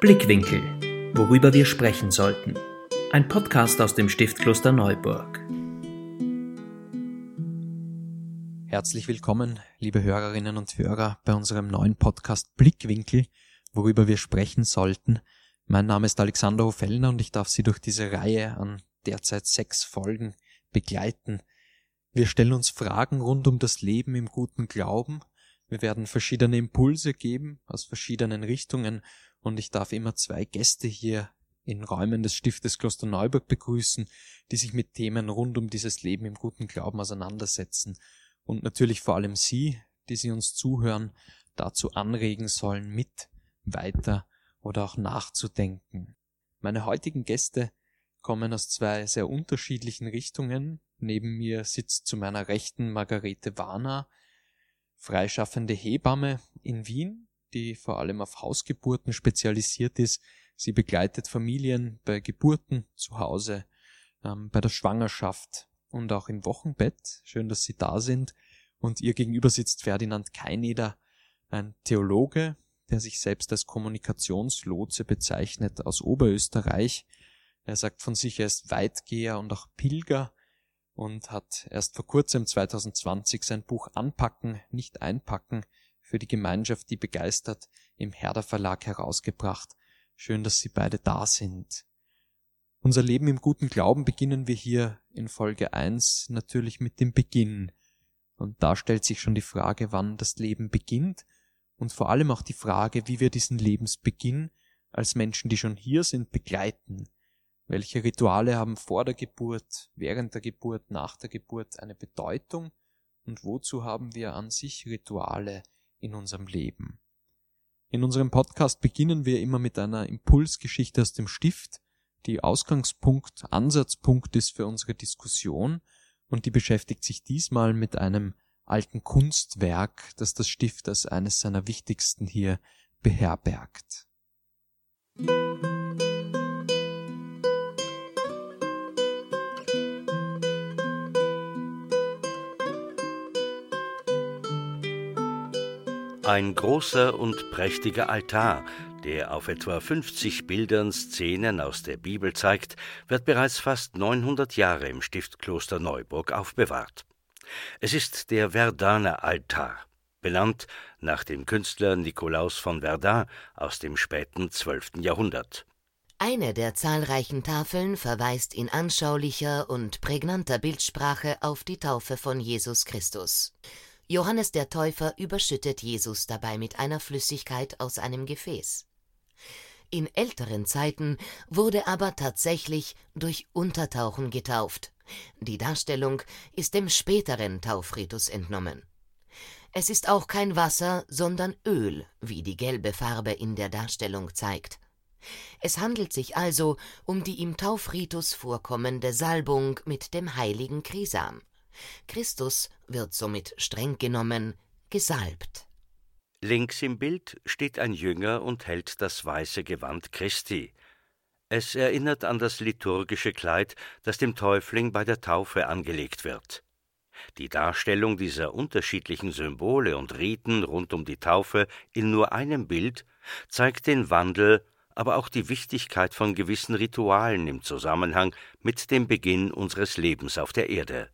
Blickwinkel, worüber wir sprechen sollten. Ein Podcast aus dem Stiftkloster Neuburg. Herzlich willkommen, liebe Hörerinnen und Hörer, bei unserem neuen Podcast Blickwinkel, worüber wir sprechen sollten. Mein Name ist Alexander Hofellner und ich darf Sie durch diese Reihe an derzeit sechs Folgen begleiten. Wir stellen uns Fragen rund um das Leben im guten Glauben. Wir werden verschiedene Impulse geben aus verschiedenen Richtungen und ich darf immer zwei Gäste hier in Räumen des Stiftes Kloster Neuburg begrüßen, die sich mit Themen rund um dieses Leben im guten Glauben auseinandersetzen und natürlich vor allem Sie, die Sie uns zuhören, dazu anregen sollen, mit weiter oder auch nachzudenken. Meine heutigen Gäste kommen aus zwei sehr unterschiedlichen Richtungen. Neben mir sitzt zu meiner Rechten Margarete Warner, freischaffende Hebamme in Wien, die vor allem auf Hausgeburten spezialisiert ist. Sie begleitet Familien bei Geburten zu Hause, ähm, bei der Schwangerschaft und auch im Wochenbett. Schön, dass Sie da sind. Und ihr gegenüber sitzt Ferdinand Keineder, ein Theologe, der sich selbst als Kommunikationslotse bezeichnet aus Oberösterreich. Er sagt von sich, er ist Weitgeher und auch Pilger und hat erst vor kurzem 2020 sein Buch Anpacken, nicht einpacken für die Gemeinschaft, die begeistert, im Herder Verlag herausgebracht. Schön, dass Sie beide da sind. Unser Leben im guten Glauben beginnen wir hier in Folge 1 natürlich mit dem Beginn. Und da stellt sich schon die Frage, wann das Leben beginnt und vor allem auch die Frage, wie wir diesen Lebensbeginn als Menschen, die schon hier sind, begleiten. Welche Rituale haben vor der Geburt, während der Geburt, nach der Geburt eine Bedeutung und wozu haben wir an sich Rituale in unserem Leben. In unserem Podcast beginnen wir immer mit einer Impulsgeschichte aus dem Stift, die Ausgangspunkt, Ansatzpunkt ist für unsere Diskussion und die beschäftigt sich diesmal mit einem alten Kunstwerk, das das Stift als eines seiner wichtigsten hier beherbergt. Ein großer und prächtiger Altar, der auf etwa 50 Bildern Szenen aus der Bibel zeigt, wird bereits fast 900 Jahre im Stiftkloster Neuburg aufbewahrt. Es ist der Verdaner Altar, benannt nach dem Künstler Nikolaus von Verdun aus dem späten 12. Jahrhundert. Eine der zahlreichen Tafeln verweist in anschaulicher und prägnanter Bildsprache auf die Taufe von Jesus Christus. Johannes der Täufer überschüttet Jesus dabei mit einer Flüssigkeit aus einem Gefäß. In älteren Zeiten wurde aber tatsächlich durch Untertauchen getauft. Die Darstellung ist dem späteren Taufritus entnommen. Es ist auch kein Wasser, sondern Öl, wie die gelbe Farbe in der Darstellung zeigt. Es handelt sich also um die im Taufritus vorkommende Salbung mit dem heiligen Krisam. Christus wird somit streng genommen gesalbt. Links im Bild steht ein Jünger und hält das weiße Gewand Christi. Es erinnert an das liturgische Kleid, das dem Täufling bei der Taufe angelegt wird. Die Darstellung dieser unterschiedlichen Symbole und Riten rund um die Taufe in nur einem Bild zeigt den Wandel, aber auch die Wichtigkeit von gewissen Ritualen im Zusammenhang mit dem Beginn unseres Lebens auf der Erde.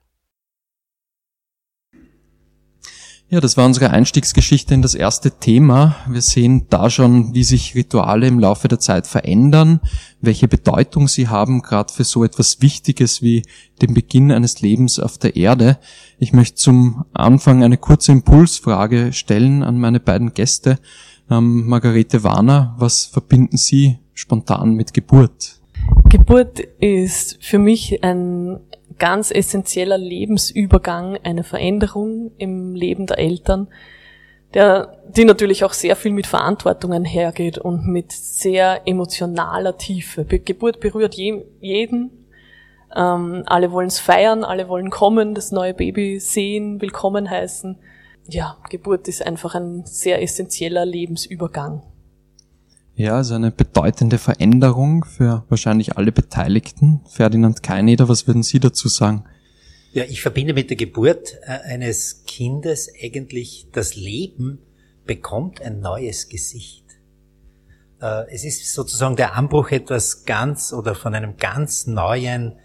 Ja, das war unsere Einstiegsgeschichte in das erste Thema. Wir sehen da schon, wie sich Rituale im Laufe der Zeit verändern, welche Bedeutung sie haben, gerade für so etwas Wichtiges wie den Beginn eines Lebens auf der Erde. Ich möchte zum Anfang eine kurze Impulsfrage stellen an meine beiden Gäste. Ähm, Margarete Warner, was verbinden Sie spontan mit Geburt? Geburt ist für mich ein ganz essentieller Lebensübergang, eine Veränderung im Leben der Eltern, der, die natürlich auch sehr viel mit Verantwortungen hergeht und mit sehr emotionaler Tiefe. Geburt berührt je, jeden. Ähm, alle wollen es feiern, alle wollen kommen, das neue Baby sehen, willkommen heißen. Ja, Geburt ist einfach ein sehr essentieller Lebensübergang. Ja, also eine bedeutende Veränderung für wahrscheinlich alle Beteiligten. Ferdinand Keineder, was würden Sie dazu sagen? Ja, ich verbinde mit der Geburt äh, eines Kindes eigentlich das Leben bekommt ein neues Gesicht. Äh, es ist sozusagen der Anbruch etwas ganz oder von einem ganz neuen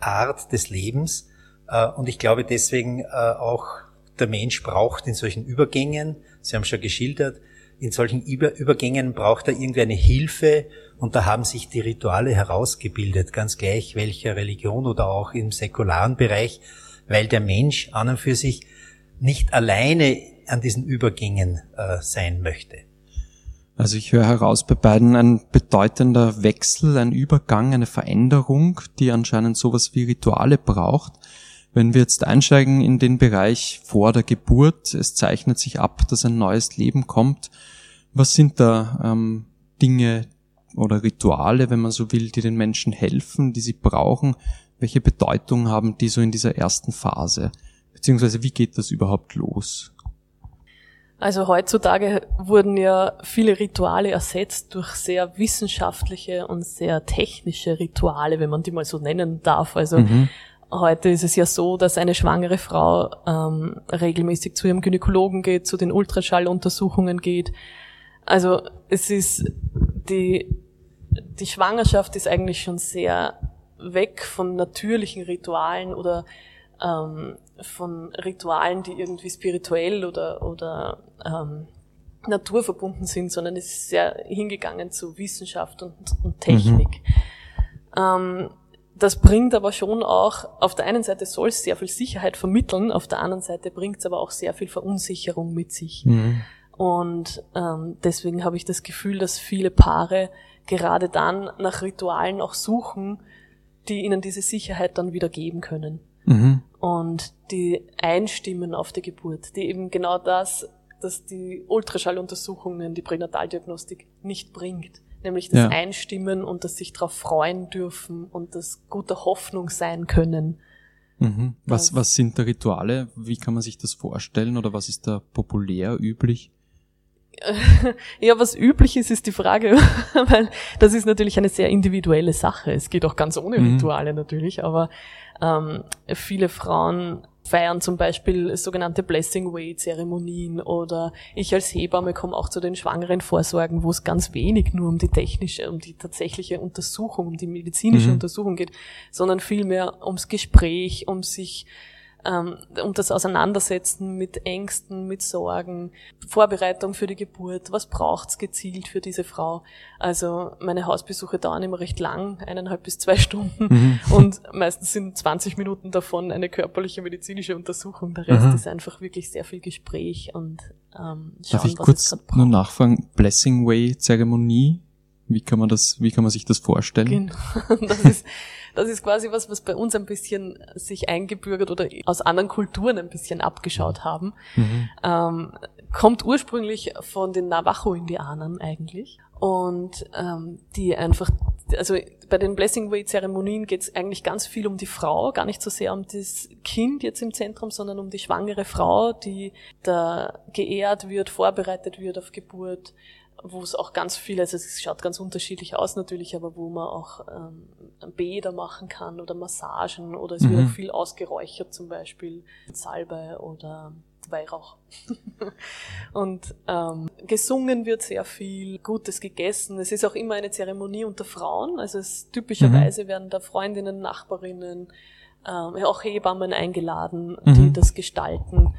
Art des Lebens. Äh, und ich glaube deswegen auch, der Mensch braucht in solchen Übergängen, Sie haben schon geschildert, in solchen Übergängen braucht er irgendwie eine Hilfe und da haben sich die Rituale herausgebildet, ganz gleich welcher Religion oder auch im säkularen Bereich, weil der Mensch an und für sich nicht alleine an diesen Übergängen äh, sein möchte. Also ich höre heraus bei beiden ein bedeutender Wechsel, ein Übergang, eine Veränderung, die anscheinend sowas wie Rituale braucht. Wenn wir jetzt einsteigen in den Bereich vor der Geburt, es zeichnet sich ab, dass ein neues Leben kommt. Was sind da ähm, Dinge oder Rituale, wenn man so will, die den Menschen helfen, die sie brauchen? Welche Bedeutung haben die so in dieser ersten Phase? Beziehungsweise wie geht das überhaupt los? Also heutzutage wurden ja viele Rituale ersetzt durch sehr wissenschaftliche und sehr technische Rituale, wenn man die mal so nennen darf. Also mhm. Heute ist es ja so, dass eine schwangere Frau ähm, regelmäßig zu ihrem Gynäkologen geht, zu den Ultraschalluntersuchungen geht. Also es ist die, die Schwangerschaft ist eigentlich schon sehr weg von natürlichen Ritualen oder ähm, von Ritualen, die irgendwie spirituell oder, oder ähm, naturverbunden sind, sondern es ist sehr hingegangen zu Wissenschaft und, und Technik. Mhm. Ähm, das bringt aber schon auch, auf der einen Seite soll es sehr viel Sicherheit vermitteln, auf der anderen Seite bringt es aber auch sehr viel Verunsicherung mit sich. Mhm. Und ähm, deswegen habe ich das Gefühl, dass viele Paare gerade dann nach Ritualen auch suchen, die ihnen diese Sicherheit dann wieder geben können. Mhm. Und die einstimmen auf die Geburt, die eben genau das, dass die Ultraschalluntersuchungen, die Pränataldiagnostik nicht bringt nämlich das ja. Einstimmen und das sich darauf freuen dürfen und das gute Hoffnung sein können. Mhm. Was, was sind da Rituale? Wie kann man sich das vorstellen oder was ist da populär üblich? Ja, was üblich ist, ist die Frage, weil das ist natürlich eine sehr individuelle Sache. Es geht auch ganz ohne mhm. Rituale natürlich, aber ähm, viele Frauen feiern zum Beispiel sogenannte Blessing Way Zeremonien oder ich als Hebamme komme auch zu den schwangeren Vorsorgen, wo es ganz wenig nur um die technische, um die tatsächliche Untersuchung, um die medizinische mhm. Untersuchung geht, sondern vielmehr ums Gespräch, um sich ähm, um das Auseinandersetzen mit Ängsten, mit Sorgen, Vorbereitung für die Geburt, was braucht's gezielt für diese Frau. Also meine Hausbesuche dauern immer recht lang, eineinhalb bis zwei Stunden mhm. und meistens sind 20 Minuten davon eine körperliche medizinische Untersuchung. Der Rest mhm. ist einfach wirklich sehr viel Gespräch und ähm, schauen, Darf ich kurz nur nachfragen, Blessing Way Zeremonie, wie kann man das, wie kann man sich das vorstellen? Genau. Das ist, das ist quasi was, was bei uns ein bisschen sich eingebürgert oder aus anderen Kulturen ein bisschen abgeschaut haben. Mhm. Ähm, kommt ursprünglich von den Navajo-Indianern eigentlich. Und ähm, die einfach, also bei den Blessing Way-Zeremonien geht es eigentlich ganz viel um die Frau, gar nicht so sehr um das Kind jetzt im Zentrum, sondern um die schwangere Frau, die da geehrt wird, vorbereitet wird auf Geburt wo es auch ganz viel, also es schaut ganz unterschiedlich aus natürlich, aber wo man auch ähm, Bäder machen kann oder Massagen oder es mhm. wird auch viel ausgeräuchert zum Beispiel, Salbe oder Weihrauch. und ähm, gesungen wird sehr viel, Gutes gegessen. Es ist auch immer eine Zeremonie unter Frauen, also es, typischerweise mhm. werden da Freundinnen, Nachbarinnen, ähm, auch Hebammen eingeladen, mhm. die das gestalten.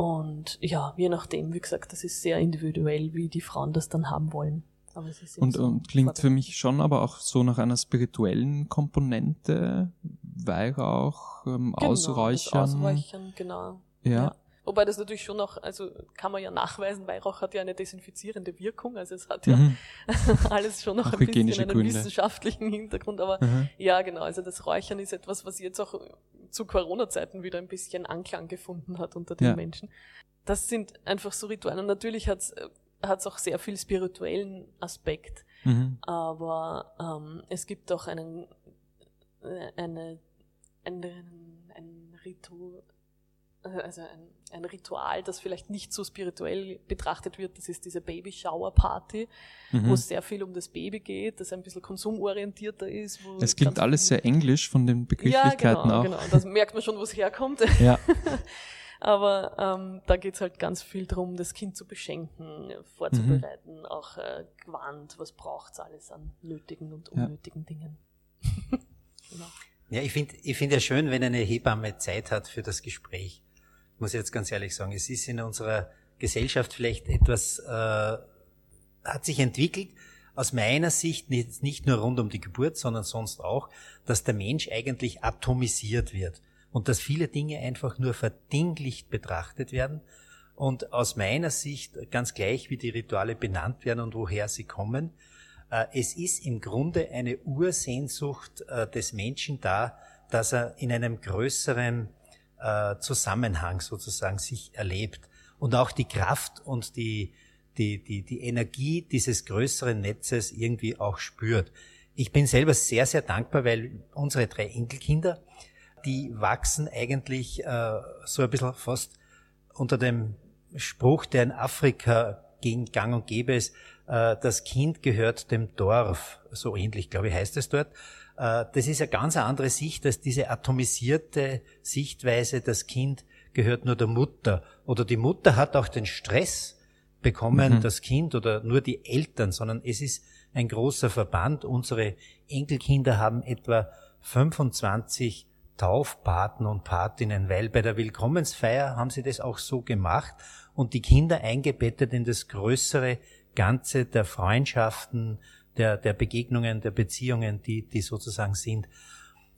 Und ja, je nachdem, wie gesagt, das ist sehr individuell, wie die Frauen das dann haben wollen. und, so und klingt für mich schon aber auch so nach einer spirituellen Komponente, Weihrauch, ähm, genau, Ausräuchern. Ausräuchern, genau. Ja. ja. Wobei das natürlich schon noch, also kann man ja nachweisen, Weihrauch hat ja eine desinfizierende Wirkung, also es hat ja mhm. alles schon noch auch ein bisschen einen Gründe. wissenschaftlichen Hintergrund, aber mhm. ja genau, also das Räuchern ist etwas, was jetzt auch zu Corona-Zeiten wieder ein bisschen Anklang gefunden hat unter den ja. Menschen. Das sind einfach so Rituale. Und natürlich hat es äh, auch sehr viel spirituellen Aspekt. Mhm. Aber ähm, es gibt auch einen, äh, eine, einen, ein Ritu, äh, also ein, ein Ritual, das vielleicht nicht so spirituell betrachtet wird, das ist diese Baby Shower Party, mhm. wo es sehr viel um das Baby geht, das ein bisschen konsumorientierter ist. es klingt alles sehr englisch von den Begrifflichkeiten ja, genau, auch. Genau, das merkt man schon, wo es herkommt. Ja. Aber ähm, da geht's halt ganz viel drum, das Kind zu beschenken, vorzubereiten, mhm. auch äh, Gewand, was braucht's alles an nötigen und unnötigen ja. Dingen. genau. Ja, ich finde ich finde ja schön, wenn eine Hebamme Zeit hat für das Gespräch. Muss jetzt ganz ehrlich sagen. Es ist in unserer Gesellschaft vielleicht etwas, äh, hat sich entwickelt, aus meiner Sicht nicht, nicht nur rund um die Geburt, sondern sonst auch, dass der Mensch eigentlich atomisiert wird und dass viele Dinge einfach nur verdinglicht betrachtet werden und aus meiner Sicht ganz gleich, wie die Rituale benannt werden und woher sie kommen, äh, es ist im Grunde eine Ursehnsucht äh, des Menschen da, dass er in einem größeren äh, Zusammenhang sozusagen sich erlebt und auch die Kraft und die, die, die, die Energie dieses größeren Netzes irgendwie auch spürt. Ich bin selber sehr, sehr dankbar, weil unsere drei Enkelkinder, die wachsen eigentlich äh, so ein bisschen fast unter dem Spruch, der in Afrika gegen Gang und Gäbe ist, äh, das Kind gehört dem Dorf, so ähnlich, glaube ich, heißt es dort. Äh, das ist eine ganz andere Sicht als diese atomisierte Sichtweise, das Kind gehört nur der Mutter. Oder die Mutter hat auch den Stress bekommen, mhm. das Kind oder nur die Eltern, sondern es ist ein großer Verband. Unsere Enkelkinder haben etwa 25 Taufpaten und Patinnen, weil bei der Willkommensfeier haben sie das auch so gemacht und die Kinder eingebettet in das größere Ganze der Freundschaften, der, der Begegnungen, der Beziehungen, die, die sozusagen sind.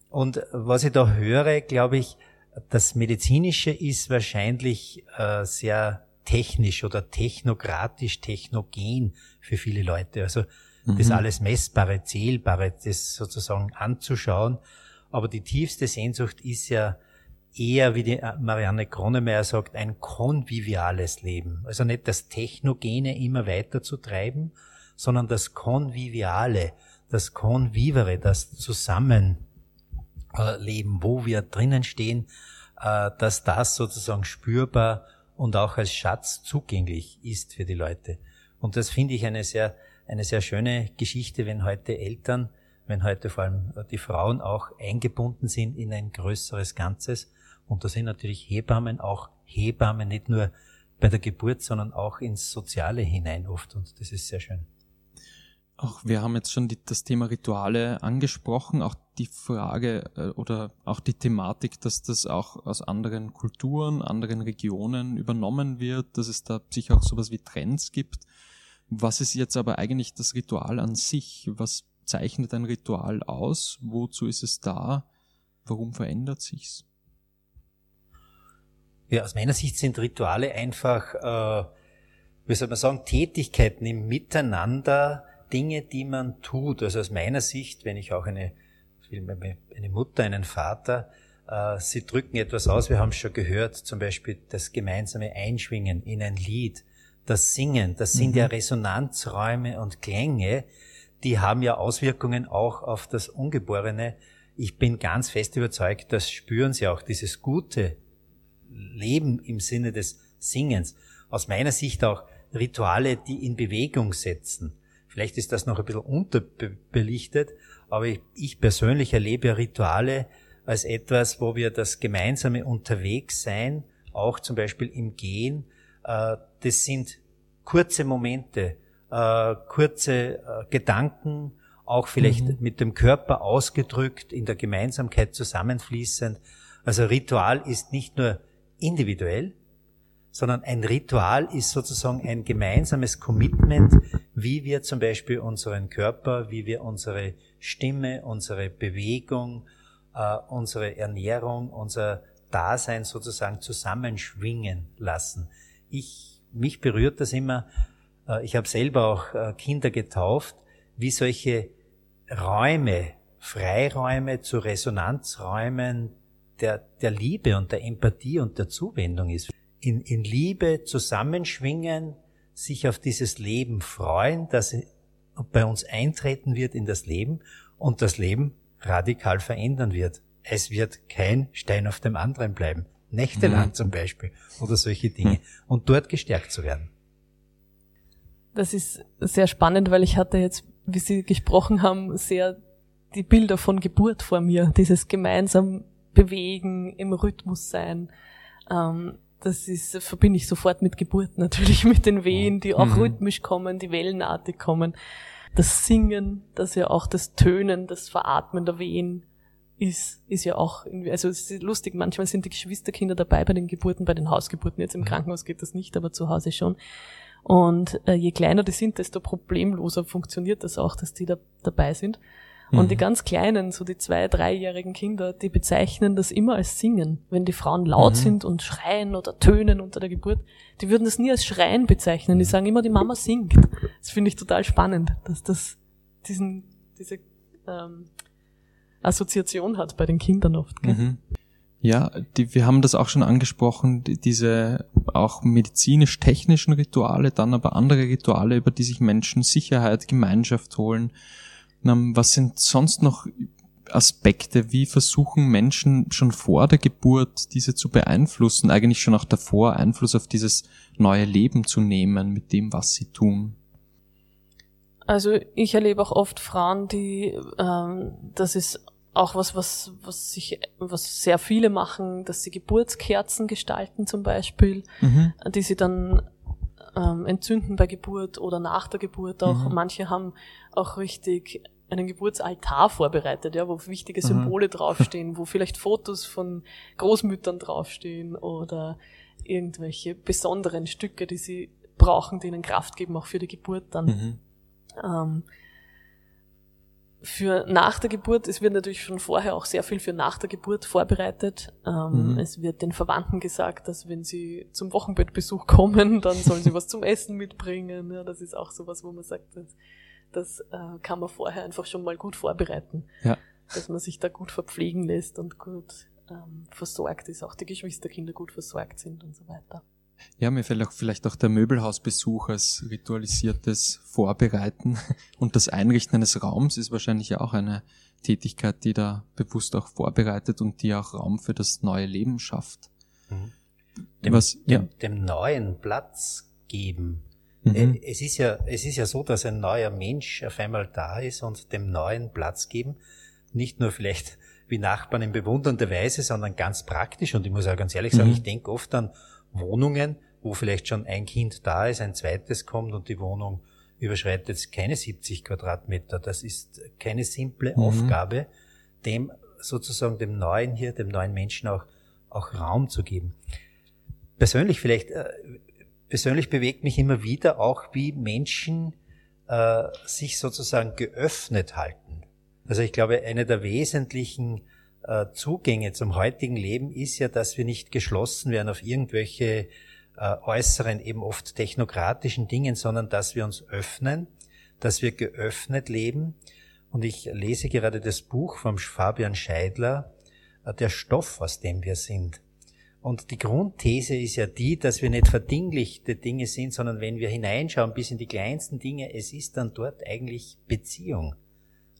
Und was ich da höre, glaube ich, das Medizinische ist wahrscheinlich äh, sehr technisch oder technokratisch, technogen für viele Leute. Also mhm. das alles Messbare, Zählbare, das sozusagen anzuschauen. Aber die tiefste Sehnsucht ist ja eher, wie die Marianne Kronemeyer sagt, ein konviviales Leben. Also nicht das Technogene immer weiter zu treiben, sondern das Konviviale, das Konvivere, das Zusammenleben, wo wir drinnen stehen, äh, dass das sozusagen spürbar und auch als Schatz zugänglich ist für die Leute. Und das finde ich eine sehr, eine sehr schöne Geschichte, wenn heute Eltern, wenn heute vor allem die Frauen auch eingebunden sind in ein größeres Ganzes und da sind natürlich Hebammen auch Hebammen, nicht nur bei der Geburt, sondern auch ins Soziale hinein oft. Und das ist sehr schön. Auch wir haben jetzt schon die, das Thema Rituale angesprochen, auch die Frage äh, oder auch die Thematik, dass das auch aus anderen Kulturen, anderen Regionen übernommen wird, dass es da sicher auch sowas wie Trends gibt. Was ist jetzt aber eigentlich das Ritual an sich? Was zeichnet ein Ritual aus? Wozu ist es da? Warum verändert sich's? Ja, aus meiner Sicht sind Rituale einfach, äh, wie soll man sagen, Tätigkeiten im Miteinander, Dinge, die man tut. Also aus meiner Sicht, wenn ich auch eine, eine Mutter, einen Vater, äh, sie drücken etwas aus, wir haben es schon gehört, zum Beispiel das gemeinsame Einschwingen in ein Lied, das Singen, das sind mhm. ja Resonanzräume und Klänge, die haben ja Auswirkungen auch auf das Ungeborene. Ich bin ganz fest überzeugt, das spüren sie auch, dieses Gute, Leben im Sinne des Singens. Aus meiner Sicht auch Rituale, die in Bewegung setzen. Vielleicht ist das noch ein bisschen unterbelichtet, aber ich, ich persönlich erlebe Rituale als etwas, wo wir das gemeinsame Unterwegssein, auch zum Beispiel im Gehen, äh, das sind kurze Momente, äh, kurze äh, Gedanken, auch vielleicht mhm. mit dem Körper ausgedrückt, in der Gemeinsamkeit zusammenfließend. Also Ritual ist nicht nur individuell, sondern ein Ritual ist sozusagen ein gemeinsames Commitment, wie wir zum Beispiel unseren Körper, wie wir unsere Stimme, unsere Bewegung, äh, unsere Ernährung, unser Dasein sozusagen zusammenschwingen lassen. Ich, mich berührt das immer, äh, ich habe selber auch äh, Kinder getauft, wie solche Räume, Freiräume zu Resonanzräumen der, der Liebe und der Empathie und der Zuwendung ist. In, in Liebe zusammenschwingen, sich auf dieses Leben freuen, dass bei uns eintreten wird in das Leben und das Leben radikal verändern wird. Es wird kein Stein auf dem anderen bleiben. nächtelang Mhm. zum Beispiel oder solche Dinge und dort gestärkt zu werden. Das ist sehr spannend, weil ich hatte jetzt, wie Sie gesprochen haben, sehr die Bilder von Geburt vor mir, dieses gemeinsam bewegen, im Rhythmus sein. Ähm, das ist, verbinde ich sofort mit Geburt natürlich, mit den Wehen, die auch Mhm. rhythmisch kommen, die wellenartig kommen. Das Singen, das ja auch das Tönen, das Veratmen der Wehen ist, ist ja auch irgendwie, also es ist lustig, manchmal sind die Geschwisterkinder dabei bei den Geburten, bei den Hausgeburten. Jetzt im Krankenhaus geht das nicht, aber zu Hause schon. Und äh, je kleiner die sind, desto problemloser funktioniert das auch, dass die da dabei sind. Und die ganz Kleinen, so die zwei-, dreijährigen Kinder, die bezeichnen das immer als Singen. Wenn die Frauen laut Mhm. sind und schreien oder tönen unter der Geburt, die würden das nie als Schreien bezeichnen. Die sagen immer, die Mama singt. Das finde ich total spannend, dass das diesen, diese ähm, Assoziation hat bei den Kindern oft. Gell? Mhm. Ja, die, wir haben das auch schon angesprochen, die, diese auch medizinisch-technischen Rituale, dann aber andere Rituale, über die sich Menschen Sicherheit, Gemeinschaft holen. Was sind sonst noch Aspekte? Wie versuchen Menschen schon vor der Geburt diese zu beeinflussen, eigentlich schon auch davor Einfluss auf dieses neue Leben zu nehmen mit dem, was sie tun? Also ich erlebe auch oft Frauen, die, ähm, das ist auch was, was, was sich, was sehr viele machen, dass sie Geburtskerzen gestalten zum Beispiel, Mhm. die sie dann ähm, entzünden bei Geburt oder nach der Geburt auch. Mhm. Manche haben auch richtig einen Geburtsaltar vorbereitet, ja, wo wichtige Mhm. Symbole draufstehen, wo vielleicht Fotos von Großmüttern draufstehen oder irgendwelche besonderen Stücke, die sie brauchen, die ihnen Kraft geben, auch für die Geburt dann. Mhm. Ähm, für nach der Geburt, es wird natürlich schon vorher auch sehr viel für nach der Geburt vorbereitet. Ähm, Mhm. Es wird den Verwandten gesagt, dass wenn sie zum Wochenbettbesuch kommen, dann sollen sie was zum Essen mitbringen. Ja, das ist auch sowas, wo man sagt, das, das äh, kann man vorher einfach schon mal gut vorbereiten. Ja. Dass man sich da gut verpflegen lässt und gut ähm, versorgt ist, auch die Geschwisterkinder gut versorgt sind und so weiter. Ja, mir fällt auch vielleicht auch der Möbelhausbesuch als ritualisiertes Vorbereiten und das Einrichten eines Raums ist wahrscheinlich ja auch eine Tätigkeit, die da bewusst auch vorbereitet und die auch Raum für das neue Leben schafft. Dem, Was, ja. dem, dem neuen Platz geben. Mhm. Äh, Es ist ja, es ist ja so, dass ein neuer Mensch auf einmal da ist und dem neuen Platz geben. Nicht nur vielleicht wie Nachbarn in bewundernder Weise, sondern ganz praktisch. Und ich muss auch ganz ehrlich sagen, Mhm. ich denke oft an Wohnungen, wo vielleicht schon ein Kind da ist, ein zweites kommt und die Wohnung überschreitet keine 70 Quadratmeter. Das ist keine simple Mhm. Aufgabe, dem sozusagen dem neuen hier, dem neuen Menschen auch, auch Raum zu geben. Persönlich vielleicht, äh, persönlich bewegt mich immer wieder auch, wie Menschen äh, sich sozusagen geöffnet halten. Also ich glaube, eine der wesentlichen Zugänge zum heutigen Leben ist ja, dass wir nicht geschlossen werden auf irgendwelche äh, äußeren, eben oft technokratischen Dingen, sondern dass wir uns öffnen, dass wir geöffnet leben. Und ich lese gerade das Buch vom Fabian Scheidler, äh, Der Stoff, aus dem wir sind. Und die Grundthese ist ja die, dass wir nicht verdinglichte Dinge sind, sondern wenn wir hineinschauen bis in die kleinsten Dinge, es ist dann dort eigentlich Beziehung.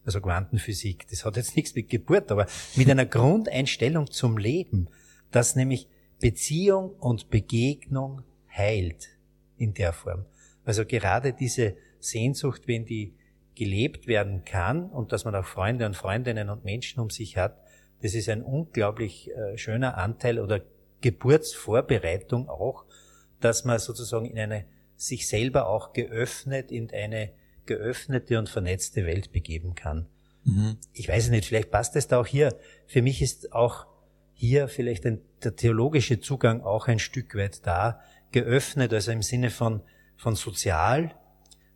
Also Quantenphysik, das hat jetzt nichts mit Geburt, aber mit einer Grundeinstellung zum Leben, dass nämlich Beziehung und Begegnung heilt in der Form. Also gerade diese Sehnsucht, wenn die gelebt werden kann und dass man auch Freunde und Freundinnen und Menschen um sich hat, das ist ein unglaublich äh, schöner Anteil oder Geburtsvorbereitung auch, dass man sozusagen in eine sich selber auch geöffnet, in eine geöffnete und vernetzte Welt begeben kann. Mhm. Ich weiß nicht, vielleicht passt es da auch hier. Für mich ist auch hier vielleicht ein, der theologische Zugang auch ein Stück weit da, geöffnet, also im Sinne von, von sozial,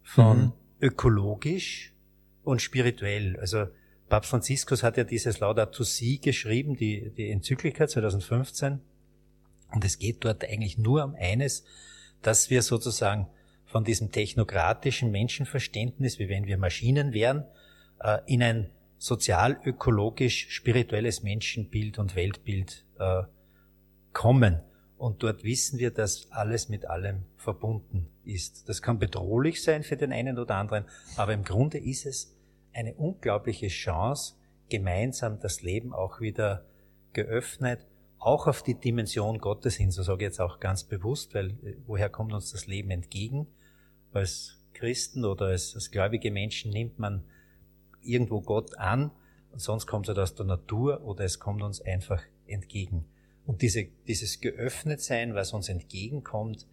von Mhm. ökologisch und spirituell. Also Papst Franziskus hat ja dieses Laudato Si geschrieben, die, die Enzyklika 2015. Und es geht dort eigentlich nur um eines, dass wir sozusagen von diesem technokratischen Menschenverständnis, wie wenn wir Maschinen wären, äh, in ein sozial-ökologisch-spirituelles Menschenbild und Weltbild äh, kommen. Und dort wissen wir, dass alles mit allem verbunden ist. Das kann bedrohlich sein für den einen oder anderen, aber im Grunde ist es eine unglaubliche Chance, gemeinsam das Leben auch wieder geöffnet, auch auf die Dimension Gottes hin, so sage ich jetzt auch ganz bewusst, weil äh, woher kommt uns das Leben entgegen? Als Christen oder als, als gläubige Menschen nimmt man irgendwo Gott an und sonst kommt es aus der Natur oder es kommt uns einfach entgegen. Und diese, dieses Geöffnetsein, was uns entgegenkommt,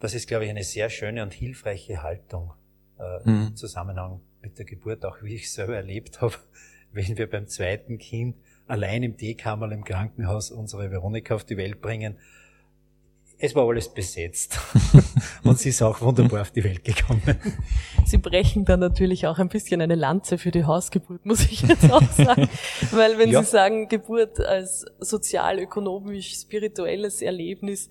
das ist, glaube ich, eine sehr schöne und hilfreiche Haltung äh, mhm. im Zusammenhang mit der Geburt, auch wie ich selber erlebt habe, wenn wir beim zweiten Kind allein im Dekammerl im Krankenhaus unsere Veronika auf die Welt bringen. Es war alles besetzt. und sie ist auch wunderbar auf die Welt gekommen. Sie brechen dann natürlich auch ein bisschen eine Lanze für die Hausgeburt, muss ich jetzt auch sagen. Weil wenn ja. Sie sagen, Geburt als sozial, ökonomisch, spirituelles Erlebnis,